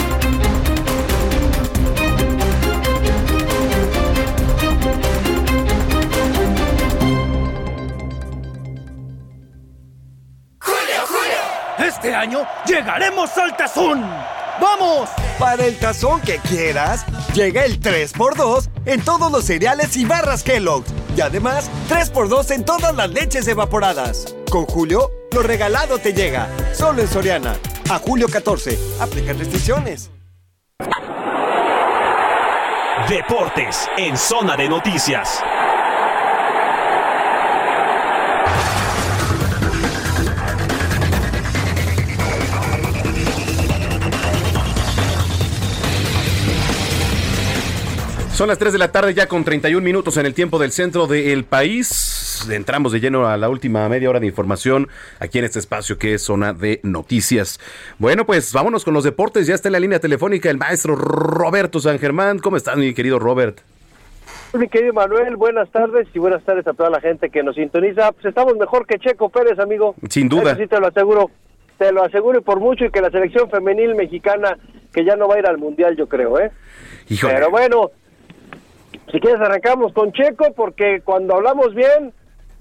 Este año llegaremos al tazón. ¡Vamos! Para el tazón que quieras, llega el 3x2 en todos los cereales y barras Kellogg's. Y además, 3x2 en todas las leches evaporadas. Con Julio, lo regalado te llega. Solo en Soriana. A julio 14. Aplican restricciones. Deportes en Zona de Noticias. Son las 3 de la tarde ya con 31 minutos en el tiempo del centro del país. Entramos de lleno a la última media hora de información aquí en este espacio que es zona de noticias. Bueno, pues vámonos con los deportes. Ya está en la línea telefónica el maestro Roberto San Germán. ¿Cómo estás, mi querido Robert? Mi querido Manuel, buenas tardes y buenas tardes a toda la gente que nos sintoniza. Pues estamos mejor que Checo Pérez, amigo. Sin duda. Eso sí te lo aseguro. Te lo aseguro y por mucho y que la selección femenil mexicana que ya no va a ir al mundial, yo creo, ¿eh? Híjole. Pero bueno, si quieres arrancamos con Checo porque cuando hablamos bien,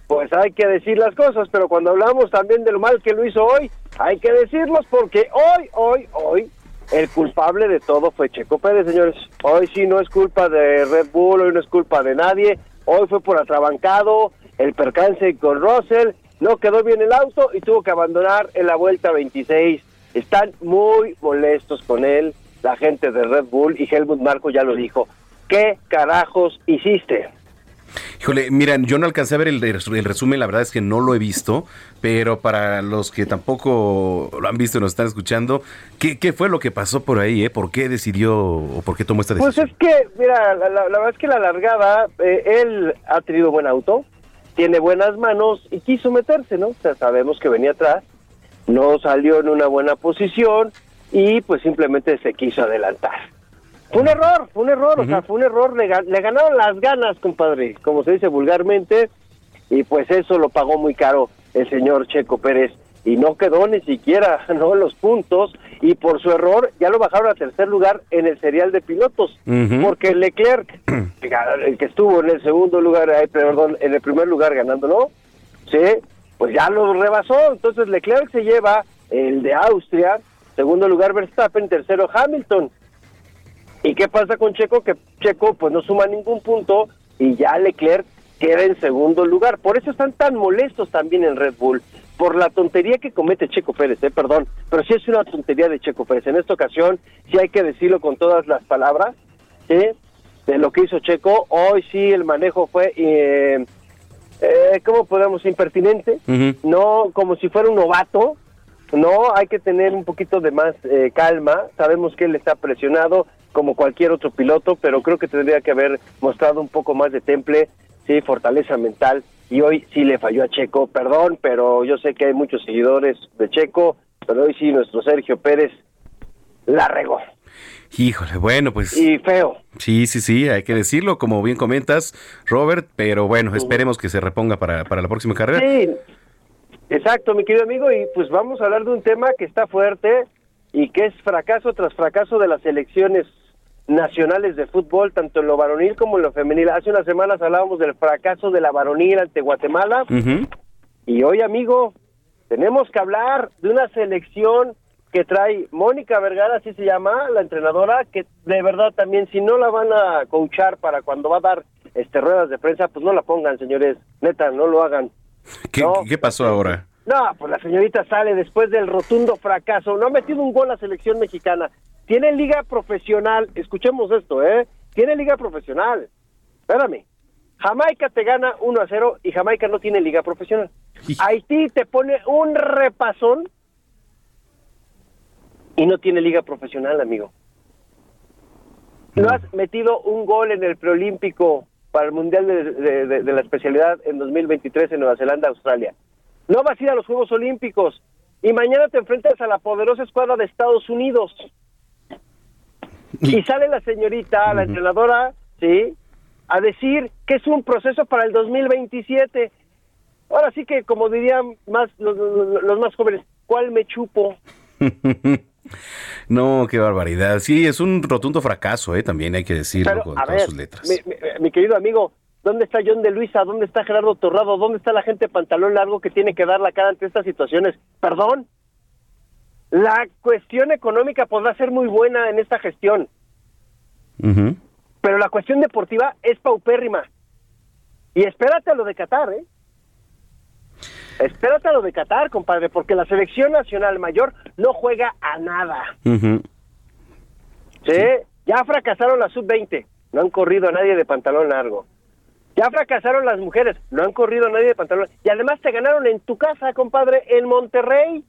pues hay que decir las cosas, pero cuando hablamos también de lo mal que lo hizo hoy, hay que decirlos porque hoy, hoy, hoy, el culpable de todo fue Checo Pérez, señores. Hoy sí no es culpa de Red Bull, hoy no es culpa de nadie, hoy fue por atrabancado, el percance con Russell, no quedó bien el auto y tuvo que abandonar en la vuelta 26. Están muy molestos con él, la gente de Red Bull, y Helmut Marco ya lo dijo. ¿Qué carajos hiciste? Híjole, miren, yo no alcancé a ver el, el, resumen, la verdad es que no lo he visto, pero para los que tampoco lo han visto y nos están escuchando, ¿qué, qué fue lo que pasó por ahí? Eh? ¿Por qué decidió o por qué tomó esta decisión? Pues es que, mira, la, la, la verdad es que la largada, eh, él ha tenido buen auto, tiene buenas manos y quiso meterse, ¿no? O sea, sabemos que venía atrás, no salió en una buena posición y pues simplemente se quiso adelantar. Fue un error, fue un error, uh -huh. o sea, fue un error, le, le, ganaron las ganas, compadre, como se dice vulgarmente, y pues eso lo pagó muy caro el señor Checo Pérez y no quedó ni siquiera no los puntos y por su error ya lo bajaron a tercer lugar en el serial de pilotos porque Leclerc el que estuvo en el segundo lugar ay, perdón en el primer lugar ganándolo sí pues ya lo rebasó entonces Leclerc se lleva el de Austria segundo lugar Verstappen tercero Hamilton y qué pasa con Checo que Checo pues no suma ningún punto y ya Leclerc queda en segundo lugar por eso están tan molestos también en Red Bull por la tontería que comete Checo Pérez, eh, perdón, pero sí es una tontería de Checo Pérez. En esta ocasión, sí hay que decirlo con todas las palabras, ¿sí? De lo que hizo Checo. Hoy sí el manejo fue, eh, eh, ¿cómo podemos? Impertinente, no como si fuera un novato. No, hay que tener un poquito de más eh, calma. Sabemos que él está presionado como cualquier otro piloto, pero creo que tendría que haber mostrado un poco más de temple, sí, fortaleza mental. Y hoy sí le falló a Checo, perdón, pero yo sé que hay muchos seguidores de Checo, pero hoy sí nuestro Sergio Pérez la regó. Híjole, bueno, pues. Y feo. Sí, sí, sí, hay que decirlo, como bien comentas, Robert, pero bueno, esperemos que se reponga para, para la próxima carrera. Sí, exacto, mi querido amigo, y pues vamos a hablar de un tema que está fuerte y que es fracaso tras fracaso de las elecciones nacionales de fútbol, tanto en lo varonil como en lo femenil. Hace unas semanas hablábamos del fracaso de la varonil ante Guatemala y hoy, amigo, tenemos que hablar de una selección que trae Mónica Vergara, así se llama, la entrenadora, que de verdad también, si no la van a coachar para cuando va a dar este ruedas de prensa, pues no la pongan, señores, neta, no lo hagan. ¿Qué, ¿Qué pasó ahora? No, pues la señorita sale después del rotundo fracaso. No ha metido un gol la selección mexicana. Tiene liga profesional. Escuchemos esto, ¿eh? Tiene liga profesional. Espérame. Jamaica te gana 1 a 0 y Jamaica no tiene liga profesional. Haití te pone un repasón y no tiene liga profesional, amigo. No has metido un gol en el preolímpico para el Mundial de, de- de- de la especialidad en 2023 en Nueva Zelanda, Australia. No vas a ir a los Juegos Olímpicos y mañana te enfrentas a la poderosa escuadra de Estados Unidos. Y sale la señorita, la entrenadora, ¿sí? A decir que es un proceso para el 2027. Ahora sí que, como dirían más los, los- más jóvenes, ¿cuál me chupo? no, qué barbaridad. Sí, es un rotundo fracaso, ¿eh? También hay que decirlo Pero, con todas ver, sus letras. Mi, mi- mi querido amigo, ¿dónde está John de Luisa? ¿Dónde está Gerardo Torrado? ¿Dónde está la gente de pantalón largo que tiene que dar la cara ante estas situaciones? Perdón. La cuestión económica podrá ser muy buena en esta gestión, pero la cuestión deportiva es paupérrima. Y espérate a lo de Qatar, ¿eh? Espérate a lo de Qatar, compadre, porque la selección nacional mayor no juega a nada. Sí, ya fracasaron la sub-20, no han corrido a nadie de pantalón largo. Ya fracasaron las mujeres, no han corrido a nadie de pantalón. Y además te ganaron en tu casa, compadre, en Monterrey.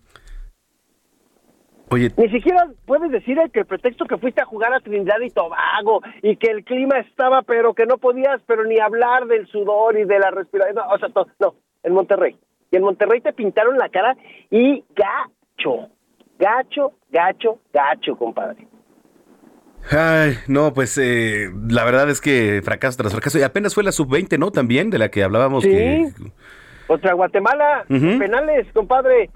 Oye, Ni siquiera puedes decir el que el pretexto que fuiste a jugar a Trinidad y Tobago y que el clima estaba, pero que no podías, pero ni hablar del sudor y de la respiración. No, o sea, to- no, en Monterrey. Y en Monterrey te pintaron la cara y gacho, gacho, gacho, gacho, compadre. Ay, no, pues eh, la verdad es que fracaso tras fracaso. Y apenas fue la sub-20, ¿no? También, de la que hablábamos. Sí. que- Contra Guatemala, penales, compadre.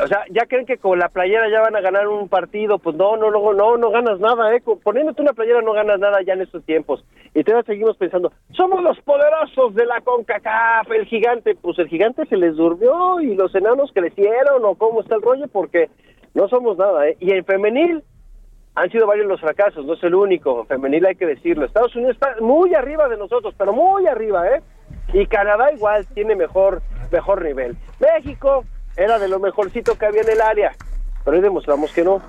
O sea, ya creen que con la playera ya van a ganar un partido, pues no, no, no, no, no ganas nada, ¿eh? Poniéndote una playera no ganas nada ya en estos tiempos. Y todavía seguimos pensando, somos los poderosos de la CONCACAF, el gigante. Pues el gigante se les durmió y los enanos crecieron o cómo está el rollo, porque no somos nada, ¿eh? Y en femenil han sido varios los fracasos, no es el único. En femenil hay que decirlo. Estados Unidos está muy arriba de nosotros, pero muy arriba, ¿eh? Y Canadá igual tiene mejor, mejor nivel. México era de lo mejorcito que había en el área, pero hoy demostramos que no.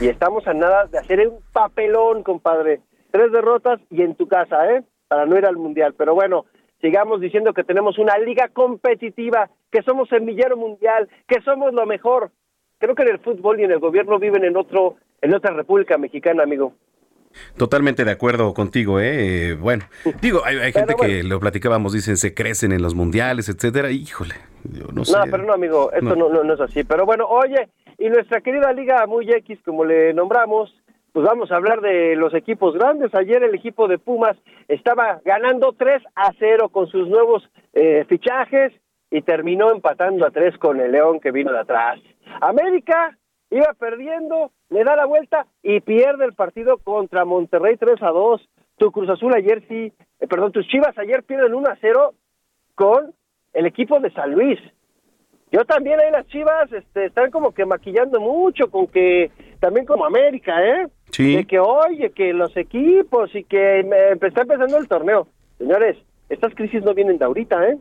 Y estamos a nada de hacer un papelón, compadre. Tres derrotas y en tu casa, ¿eh? Para no ir al mundial. Pero bueno, sigamos diciendo que tenemos una liga competitiva, que somos semillero mundial, que somos lo mejor. Creo que en el fútbol y en el gobierno viven en otro, en otra república mexicana, amigo. Totalmente de acuerdo contigo, ¿eh? Eh, Bueno, digo, hay, hay gente que lo platicábamos, dicen, se crecen en los mundiales, etcétera. Híjole, yo no sé. No, pero no, amigo, esto No. no. No, no es así. Pero bueno, oye, y nuestra querida liga muy X, como le nombramos, pues vamos a hablar de los equipos grandes. Ayer el equipo de Pumas estaba ganando 3 a 0 con sus nuevos eh, fichajes y terminó empatando a 3 con el León que vino de atrás. América iba perdiendo, le da la vuelta y pierde el partido contra Monterrey 3 a 2. Tu Cruz Azul ayer sí, eh, perdón, tus Chivas ayer pierden 1 a 0 con el equipo de San Luis. Yo también ahí las Chivas este, están como que maquillando mucho con que también como América, ¿eh? Sí. De que oye, que los equipos y que me, está empezando el torneo. Señores, estas crisis no vienen de ahorita, ¿eh?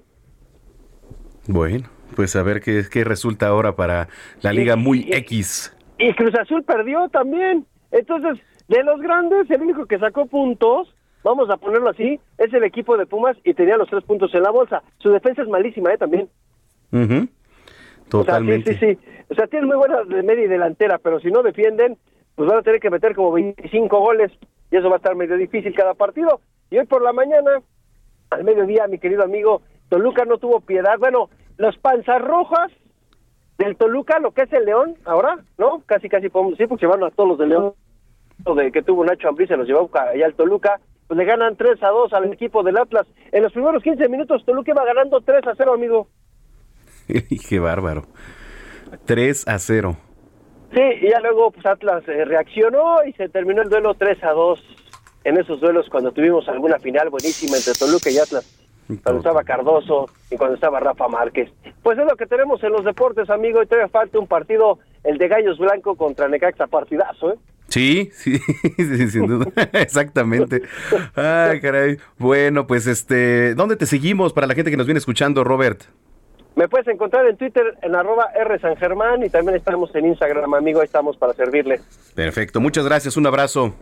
Bueno, pues a ver qué, qué resulta ahora para la Liga muy X. Y Cruz Azul perdió también. Entonces, de los grandes, el único que sacó puntos, vamos a ponerlo así, es el equipo de Pumas y tenía los tres puntos en la bolsa. Su defensa es malísima, ¿eh? También. Totalmente. O sea, sí, sí, sí. O sea, tienen muy buena de media y delantera, pero si no defienden, pues van a tener que meter como 25 goles y eso va a estar medio difícil cada partido. Y hoy por la mañana, al mediodía, mi querido amigo, Toluca no tuvo piedad. Bueno, los panzas rojas del Toluca, lo que es el León, ahora, ¿no? Casi, casi podemos decir, porque llevaron a todos los del León, de que tuvo Nacho Ambriz, se los llevó allá al Toluca, pues le ganan 3 a 2 al equipo del Atlas. En los primeros 15 minutos, Toluca iba ganando 3 a 0, amigo. Qué bárbaro. 3 a 0. Sí, y ya luego pues Atlas eh, reaccionó y se terminó el duelo 3 a 2 en esos duelos cuando tuvimos alguna final buenísima entre Toluca y Atlas, cuando estaba Cardoso y cuando estaba Rafa Márquez. Pues es lo que tenemos en los deportes, amigo, y todavía falta un partido, el de Gallos Blanco contra Necaxa, partidazo, ¿eh? Sí, sí, sí, sin duda. Exactamente. Ay, caray. Bueno, pues este, ¿dónde te seguimos para la gente que nos viene escuchando, Robert? Me puedes encontrar en Twitter en arroba R San Germán y también estamos en Instagram, amigo, ahí estamos para servirle. Perfecto, muchas gracias, un abrazo.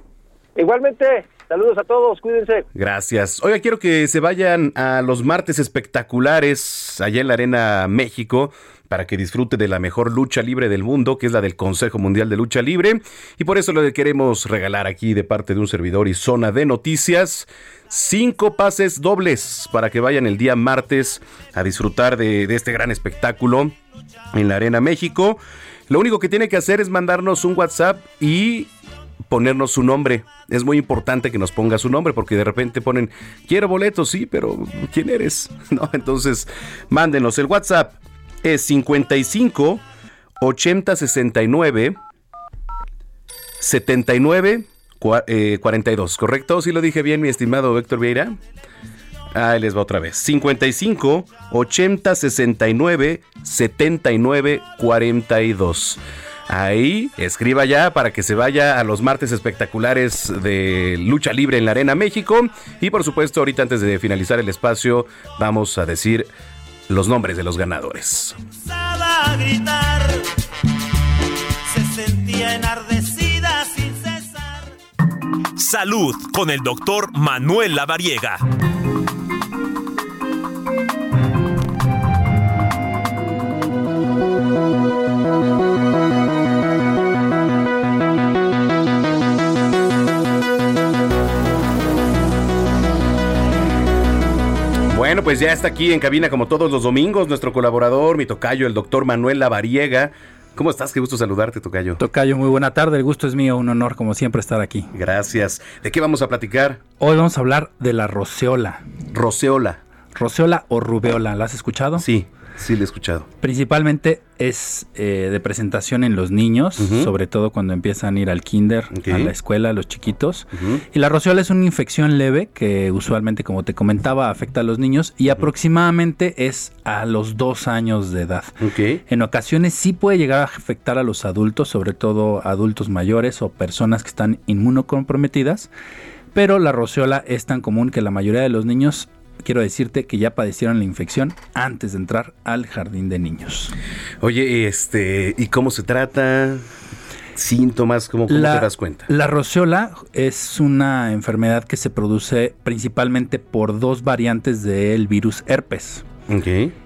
Igualmente, saludos a todos, cuídense. Gracias. Oiga, quiero que se vayan a los martes espectaculares allá en la Arena México para que disfrute de la mejor lucha libre del mundo, que es la del Consejo Mundial de Lucha Libre. Y por eso le queremos regalar aquí de parte de un servidor y zona de noticias cinco pases dobles para que vayan el día martes a disfrutar de, de este gran espectáculo en la Arena México. Lo único que tiene que hacer es mandarnos un WhatsApp y ponernos su nombre. Es muy importante que nos ponga su nombre porque de repente ponen, quiero boletos, sí, pero ¿quién eres? No, entonces mándenos el WhatsApp. Es 55 80 69 79 42, ¿correcto? ¿Sí lo dije bien, mi estimado Héctor Vieira? Ahí les va otra vez. 55 80 69 79 42. Ahí, escriba ya para que se vaya a los martes espectaculares de lucha libre en la Arena México. Y por supuesto, ahorita antes de finalizar el espacio, vamos a decir los nombres de los ganadores. a gritar, se sentía enardecida sin cesar. Salud con el doctor Manuel Lavariega. Bueno, pues ya está aquí en cabina como todos los domingos nuestro colaborador, mi tocayo, el doctor Manuel Lavariega. ¿Cómo estás? Qué gusto saludarte, tocayo. Tocayo, muy buena tarde. El gusto es mío, un honor como siempre estar aquí. Gracias. ¿De qué vamos a platicar? Hoy vamos a hablar de la roceola. Roceola. Roceola o rubeola, ¿la has escuchado? Sí, sí, la he escuchado. Principalmente es eh, de presentación en los niños, sobre todo cuando empiezan a ir al kinder, a la escuela, los chiquitos. Y la roceola es una infección leve que usualmente, como te comentaba, afecta a los niños y aproximadamente es a los dos años de edad. En ocasiones sí puede llegar a afectar a los adultos, sobre todo adultos mayores o personas que están inmunocomprometidas, pero la roceola es tan común que la mayoría de los niños, quiero decirte que ya padecieron la infección antes de entrar al jardín de niños. Oye, este, ¿y cómo se trata? Síntomas, ¿cómo, cómo te das cuenta? La roceola es una enfermedad que se produce principalmente por dos variantes del virus herpes.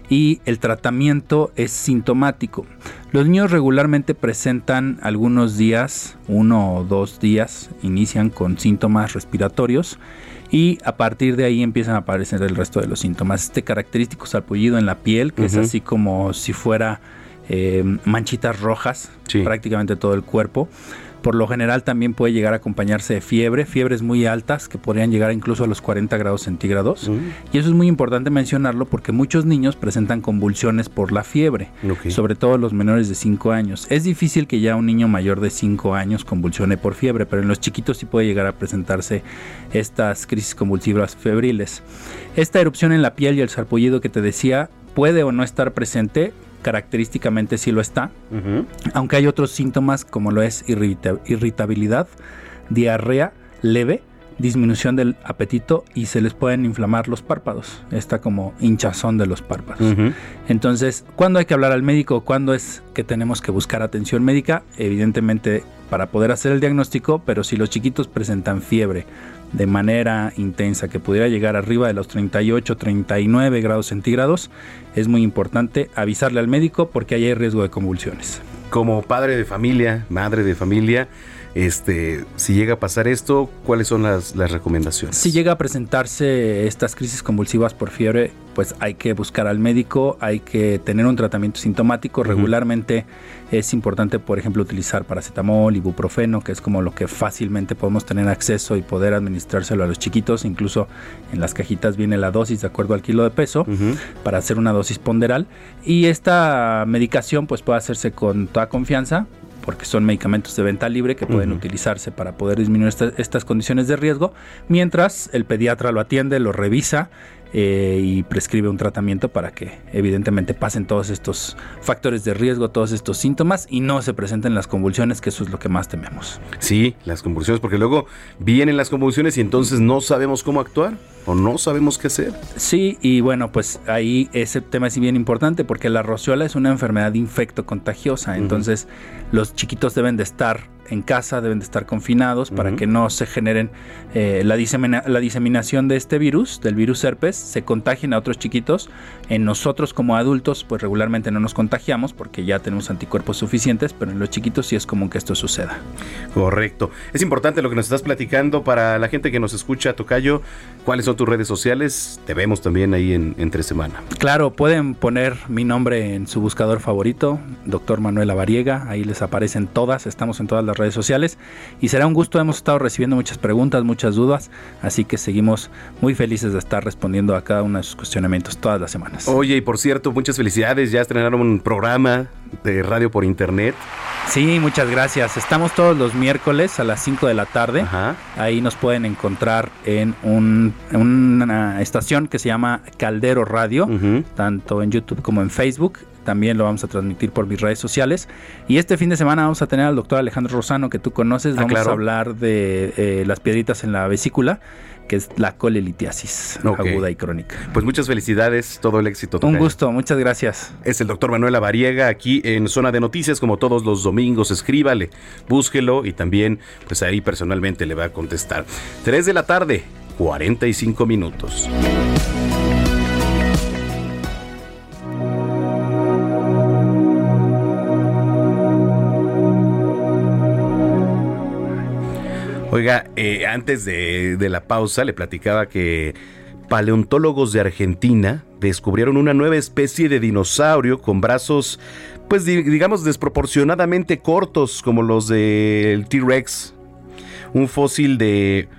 Y el tratamiento es sintomático. Los niños regularmente presentan algunos días, uno o dos días, inician con síntomas respiratorios y a partir de ahí empiezan a aparecer el resto de los síntomas. Este característico salpullido en la piel, que es así como si fuera eh, manchitas rojas, prácticamente todo el cuerpo. Por lo general también puede llegar a acompañarse de fiebre, fiebres muy altas que podrían llegar incluso a los 40 grados centígrados. Y eso es muy importante mencionarlo porque muchos niños presentan convulsiones por la fiebre, sobre todo los menores de 5 años. Es difícil que ya un niño mayor de 5 años convulsione por fiebre, pero en los chiquitos sí puede llegar a presentarse estas crisis convulsivas febriles. Esta erupción en la piel y el sarpullido que te decía puede o no estar presente, característicamente sí lo está, aunque hay otros síntomas como lo es irritabilidad, diarrea leve, disminución del apetito y se les pueden inflamar los párpados, está como hinchazón de los párpados. Entonces, ¿cuándo hay que hablar al médico? ¿Cuándo es que tenemos que buscar atención médica? Evidentemente para poder hacer el diagnóstico, pero si los chiquitos presentan fiebre, de manera intensa, que pudiera llegar arriba de los 38, 39 grados centígrados, es muy importante avisarle al médico porque hay riesgo de convulsiones. Como padre de familia, madre de familia, este, si llega a pasar esto, ¿cuáles son las, recomendaciones? Si llega a presentarse estas crisis convulsivas por fiebre, pues hay que buscar al médico, hay que tener un tratamiento sintomático. Regularmente es importante, por ejemplo, utilizar paracetamol, ibuprofeno, que es como lo que fácilmente podemos tener acceso y poder administrárselo a los chiquitos. Incluso en las cajitas viene la dosis de acuerdo al kilo de peso para hacer una dosis ponderal. Y esta medicación pues puede hacerse con toda confianza porque son medicamentos de venta libre que pueden utilizarse para poder disminuir estas condiciones de riesgo, mientras el pediatra lo atiende, lo revisa eh, y prescribe un tratamiento para que evidentemente pasen todos estos factores de riesgo, todos estos síntomas y no se presenten las convulsiones, que eso es lo que más tememos. Sí, las convulsiones, porque luego vienen las convulsiones y entonces no sabemos cómo actuar o no sabemos qué hacer. Sí, y bueno, pues ahí ese tema es bien importante porque la rociola es una enfermedad infecto contagiosa, entonces los chiquitos deben de estar en casa, deben de estar confinados para que no se generen eh, la, la, diseminación de este virus, del virus herpes, se contagien a otros chiquitos. En nosotros como adultos, pues regularmente no nos contagiamos porque ya tenemos anticuerpos suficientes, pero en los chiquitos sí es común que esto suceda. Correcto. Es importante lo que nos estás platicando para la gente que nos escucha, Tocayo. ¿Cuáles son tus redes sociales? Te vemos también ahí en Entre Semana. Claro, pueden poner mi nombre en su buscador favorito, doctor Manuel Avariega. Ahí les aparecen todas, estamos en todas las redes sociales y será un gusto. Hemos estado recibiendo muchas preguntas, muchas dudas, así que seguimos muy felices de estar respondiendo a cada uno de sus cuestionamientos todas las semanas. Oye, y por cierto, muchas felicidades, ya estrenaron un programa de radio por internet. Sí, muchas gracias. Estamos todos los miércoles a las 5 de la tarde. Ahí nos pueden encontrar en, una estación que se llama Caldero Radio, tanto en YouTube como en Facebook también lo vamos a transmitir por mis redes sociales. Y este fin de semana vamos a tener al doctor Alejandro Rosano, que tú conoces. Ah, vamos a hablar de eh, las piedritas en la vesícula que es la colelitiasis aguda y crónica. Pues muchas felicidades, todo el éxito. Un gusto, muchas gracias. Es el doctor Manuel Avariega aquí en Zona de Noticias, como todos los domingos. Escríbale, búsquelo y también, pues ahí personalmente le va a contestar. 3 de la tarde, 45 minutos. Oiga, eh, antes de, la pausa le platicaba que paleontólogos de Argentina descubrieron una nueva especie de dinosaurio con brazos, pues digamos, desproporcionadamente cortos como los del T-Rex. Un fósil de...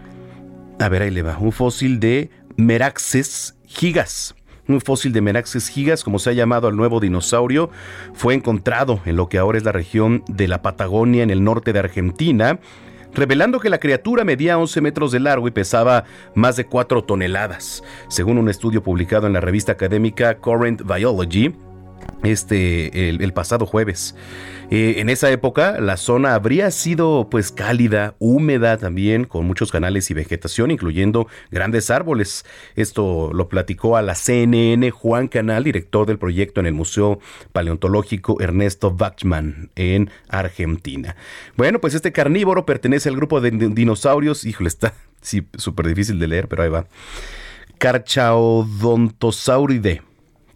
A ver, ahí le va. Un fósil de Meraxes gigas. Un fósil de Meraxes gigas, como se ha llamado al nuevo dinosaurio, fue encontrado en lo que ahora es la región de la Patagonia en el norte de Argentina revelando que la criatura medía 11 metros de largo y pesaba más de 4 toneladas, según un estudio publicado en la revista académica Current Biology este el, pasado jueves. Eh, en esa época la zona habría sido pues cálida, húmeda también, con muchos canales y vegetación, incluyendo grandes árboles. Esto lo platicó a la CNN Juan Canal, director del proyecto en el Museo Paleontológico Ernesto Bachmann en Argentina. Bueno, pues este carnívoro pertenece al grupo de dinosaurios, híjole, está sí, súper difícil de leer, pero ahí va. Carchaodontosauridae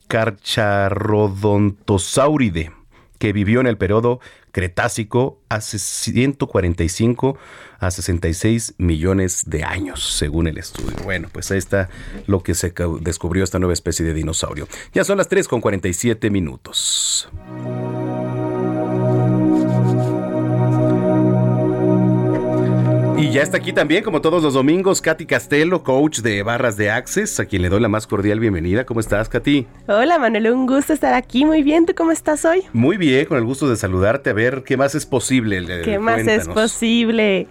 Carcharodontosauride, que vivió en el periodo Cretácico hace 145 a 66 millones de años, según el estudio. Bueno, pues ahí está lo que se descubrió esta nueva especie de dinosaurio. Ya son las 3 con 47 minutos. Ya está aquí también, como todos los domingos, Katy Castelo, coach de barras de Access, a quien le doy la más cordial bienvenida. ¿Cómo estás, Katy? Hola, Manuel, un gusto estar aquí. Muy bien, ¿tú cómo estás hoy? Muy bien, con el gusto de saludarte. A ver, ¿qué más es posible? ¿Qué más es posible?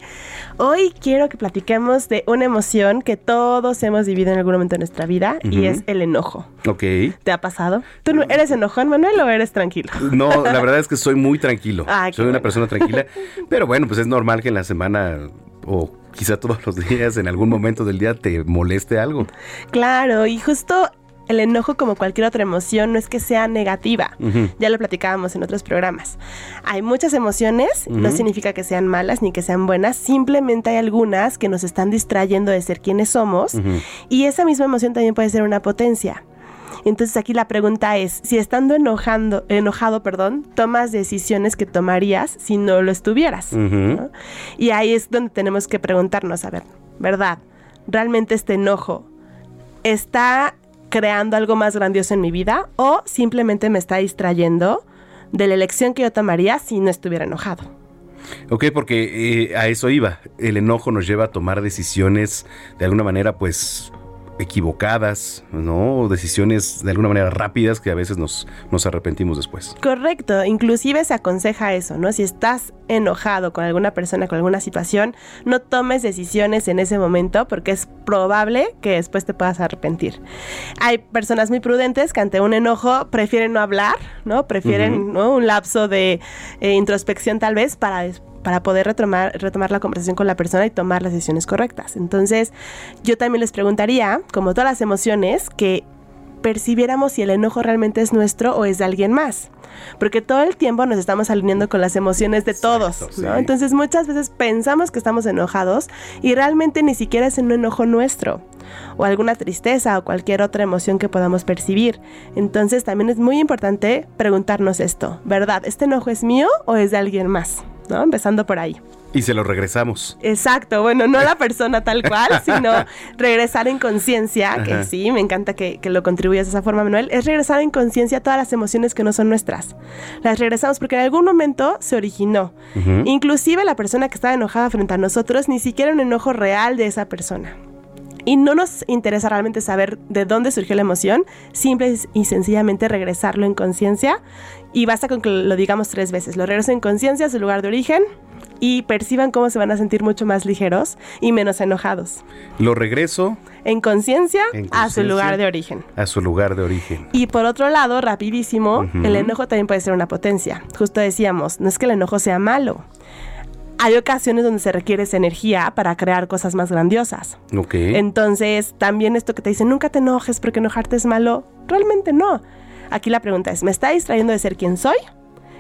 Hoy quiero que platiquemos de una emoción que todos hemos vivido en algún momento de nuestra vida y es el enojo. Ok. ¿Te ha pasado? ¿Tú eres enojón, Manuel, o eres tranquilo? No, la verdad es que soy muy tranquilo. Ah, soy una persona tranquila. Pero bueno, pues es normal que en la semana o quizá todos los días, en algún momento del día, te moleste algo. Claro, y justo el enojo, como cualquier otra emoción, no es que sea negativa. Ya lo platicábamos en otros programas. Hay muchas emociones, no significa que sean malas ni que sean buenas, simplemente hay algunas que nos están distrayendo de ser quienes somos y esa misma emoción también puede ser una potencia. Entonces aquí la pregunta es, si estando enojando, enojado, perdón, tomas decisiones que tomarías si no lo estuvieras. Y ahí es donde tenemos que preguntarnos, a ver, ¿verdad? ¿Realmente este enojo está creando algo más grandioso en mi vida o simplemente me está distrayendo de la elección que yo tomaría si no estuviera enojado. Ok, porque eh, a eso iba. El enojo nos lleva a tomar decisiones de alguna manera, pues, equivocadas, ¿no? Decisiones de alguna manera rápidas que a veces nos, nos arrepentimos después. Correcto, inclusive se aconseja eso, ¿no? Si estás enojado con alguna persona, con alguna situación, no tomes decisiones en ese momento porque es probable que después te puedas arrepentir. Hay personas muy prudentes que ante un enojo prefieren no hablar, ¿no? Prefieren un lapso de eh, introspección tal vez para después para poder retomar, retomar la conversación con la persona y tomar las decisiones correctas. Entonces, yo también les preguntaría, como todas las emociones, que percibiéramos si el enojo realmente es nuestro o es de alguien más. Porque todo el tiempo nos estamos alineando con las emociones de todos, Entonces muchas veces pensamos que estamos enojados y realmente ni siquiera es un enojo nuestro o alguna tristeza o cualquier otra emoción que podamos percibir. Entonces también es muy importante preguntarnos esto, ¿verdad? ¿Este enojo es mío o es de alguien más? ¿No? Empezando por ahí. Y se lo regresamos. Exacto, bueno, no la persona tal cual, sino regresar en conciencia, que sí, me encanta que, lo contribuyas de esa forma, Manuel, es regresar en conciencia todas las emociones que no son nuestras. Las regresamos porque en algún momento se originó. Inclusive la persona que estaba enojada frente a nosotros, ni siquiera un enojo real de esa persona. Y no nos interesa realmente saber de dónde surgió la emoción, simple y sencillamente regresarlo en conciencia. Y basta con que lo digamos tres veces. Lo regreso en conciencia a su lugar de origen y perciban cómo se van a sentir mucho más ligeros y menos enojados. Lo regreso en conciencia a su lugar de origen. A su lugar de origen. Y por otro lado, rapidísimo, el enojo también puede ser una potencia. Justo decíamos, no es que el enojo sea malo hay ocasiones donde se requiere esa energía para crear cosas más grandiosas. Ok. Entonces, también esto que te dicen, nunca te enojes porque enojarte es malo, realmente no. Aquí la pregunta es, ¿me está distrayendo de ser quien soy?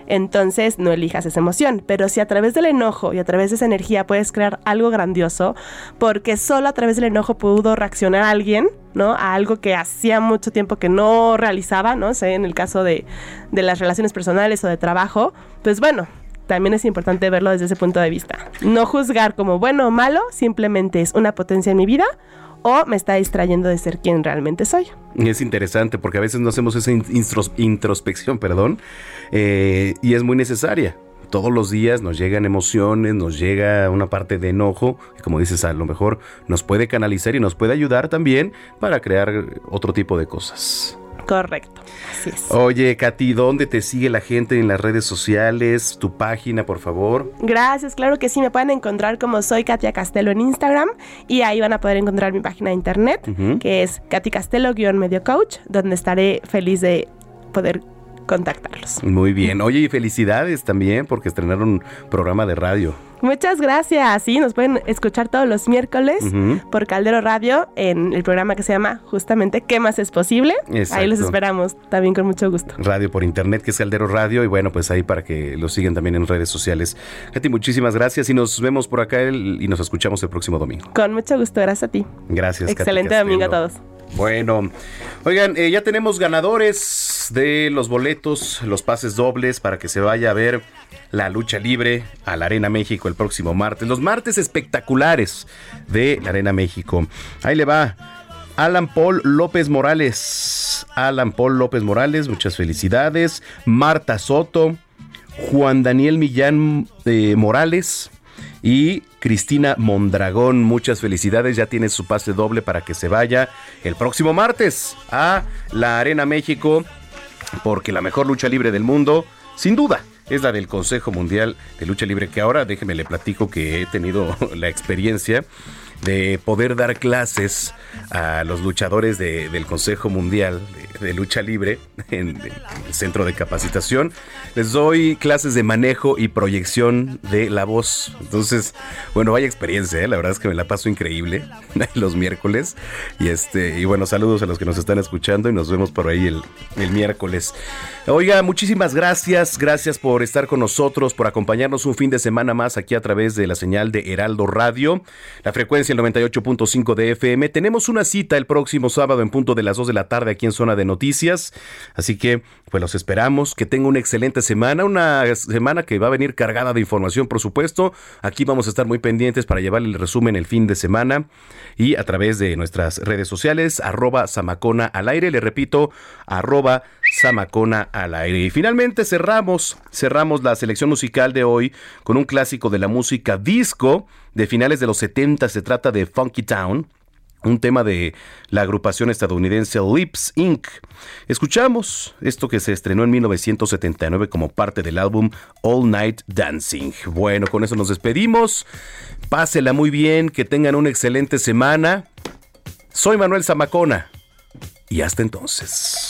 Entonces no elijas esa emoción, pero si a través del enojo y a través de esa energía puedes crear algo grandioso, porque solo a través del enojo pudo reaccionar alguien, ¿no? A algo que hacía mucho tiempo que no realizaba, ¿no? Sé, en el caso de, de las relaciones personales o de trabajo, pues bueno, también es importante verlo desde ese punto de vista. No juzgar como bueno o malo, simplemente es una potencia en mi vida o me está distrayendo de ser quien realmente soy. Es interesante porque a veces no hacemos esa introspección, perdón, eh, y es muy necesaria. Todos los días nos llegan emociones, nos llega una parte de enojo, que como dices, a lo mejor nos puede canalizar y nos puede ayudar también para crear otro tipo de cosas. Correcto, así es. Oye, Katy, ¿dónde te sigue la gente en las redes sociales? Tu página, por favor. Gracias, claro que sí, me pueden encontrar como soy Katia Castelo en Instagram y ahí van a poder encontrar mi página de internet, que es Katy Castelo-medio coach, donde estaré feliz de poder contactarlos. Muy bien. Oye, y felicidades también porque estrenaron un programa de radio. Muchas gracias. Sí, nos pueden escuchar todos los miércoles por Caldero Radio en el programa que se llama justamente ¿Qué más es posible? Ahí los esperamos también con mucho gusto. Radio por internet, que es Caldero Radio. Y bueno, pues ahí para que lo sigan también en redes sociales. Katy, muchísimas gracias y nos vemos por acá y nos escuchamos el próximo domingo. Con mucho gusto, gracias a ti. Gracias. Excelente domingo a todos. Bueno, oigan, eh, ya tenemos ganadores de los boletos, los pases dobles para que se vaya a ver la lucha libre a la Arena México el próximo martes. Los martes espectaculares de la Arena México. Ahí le va. Alan Paul López Morales. Alan Paul López Morales, muchas felicidades. Marta Soto. Juan Daniel Millán eh, Morales. Y Cristina Mondragón, muchas felicidades, ya tiene su pase doble para que se vaya el próximo martes a la Arena México, porque la mejor lucha libre del mundo, sin duda, es la del Consejo Mundial de Lucha Libre, que ahora déjeme le platico que he tenido la experiencia de poder dar clases a los luchadores del Consejo Mundial de, Lucha Libre en, el centro de capacitación. Les doy clases de manejo y proyección de la voz. Entonces, bueno, vaya experiencia, ¿eh? la verdad es que me la paso increíble los miércoles. Y este, y bueno, saludos a los que nos están escuchando y nos vemos por ahí el, el miércoles. Oiga, muchísimas gracias, gracias por estar con nosotros, por acompañarnos un fin de semana más aquí a través de la señal de Heraldo Radio. La frecuencia el 98.5 de FM. Tenemos una cita el próximo sábado en punto de las 2 de la tarde aquí en Zona de Noticias. Así que, pues los esperamos. Que tenga una excelente semana. Una semana que va a venir cargada de información, por supuesto. Aquí vamos a estar muy pendientes para llevarle el resumen el fin de semana. Y a través de nuestras redes sociales, arroba Samacona al aire. Le repito, arroba Samacona al aire. Y finalmente cerramos, cerramos la selección musical de hoy con un clásico de la música disco de finales de los 70. Se trata de Funky Town un tema de la agrupación estadounidense Lips Inc. Escuchamos esto que se estrenó en 1979 como parte del álbum All Night Dancing. Bueno, con eso nos despedimos. Pásela muy bien, que tengan una excelente semana. Soy Manuel Zamacona y hasta entonces.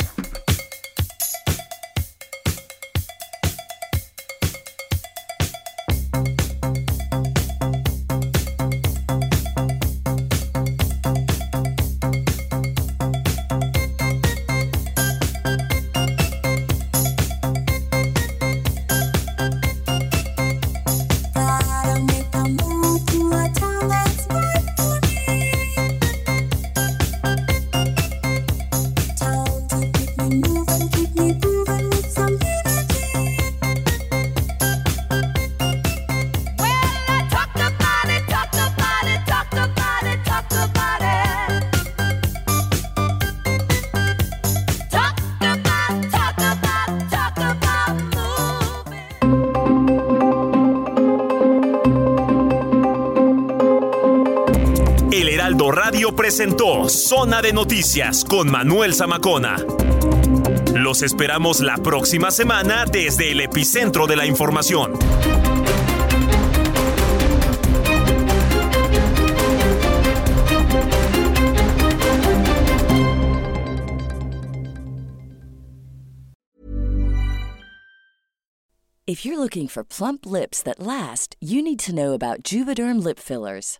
De Noticias con Manuel Zamacona. Los esperamos la próxima semana desde el epicentro de la información. If you're looking for plump lips that last, you need to know about Juvederm lip fillers.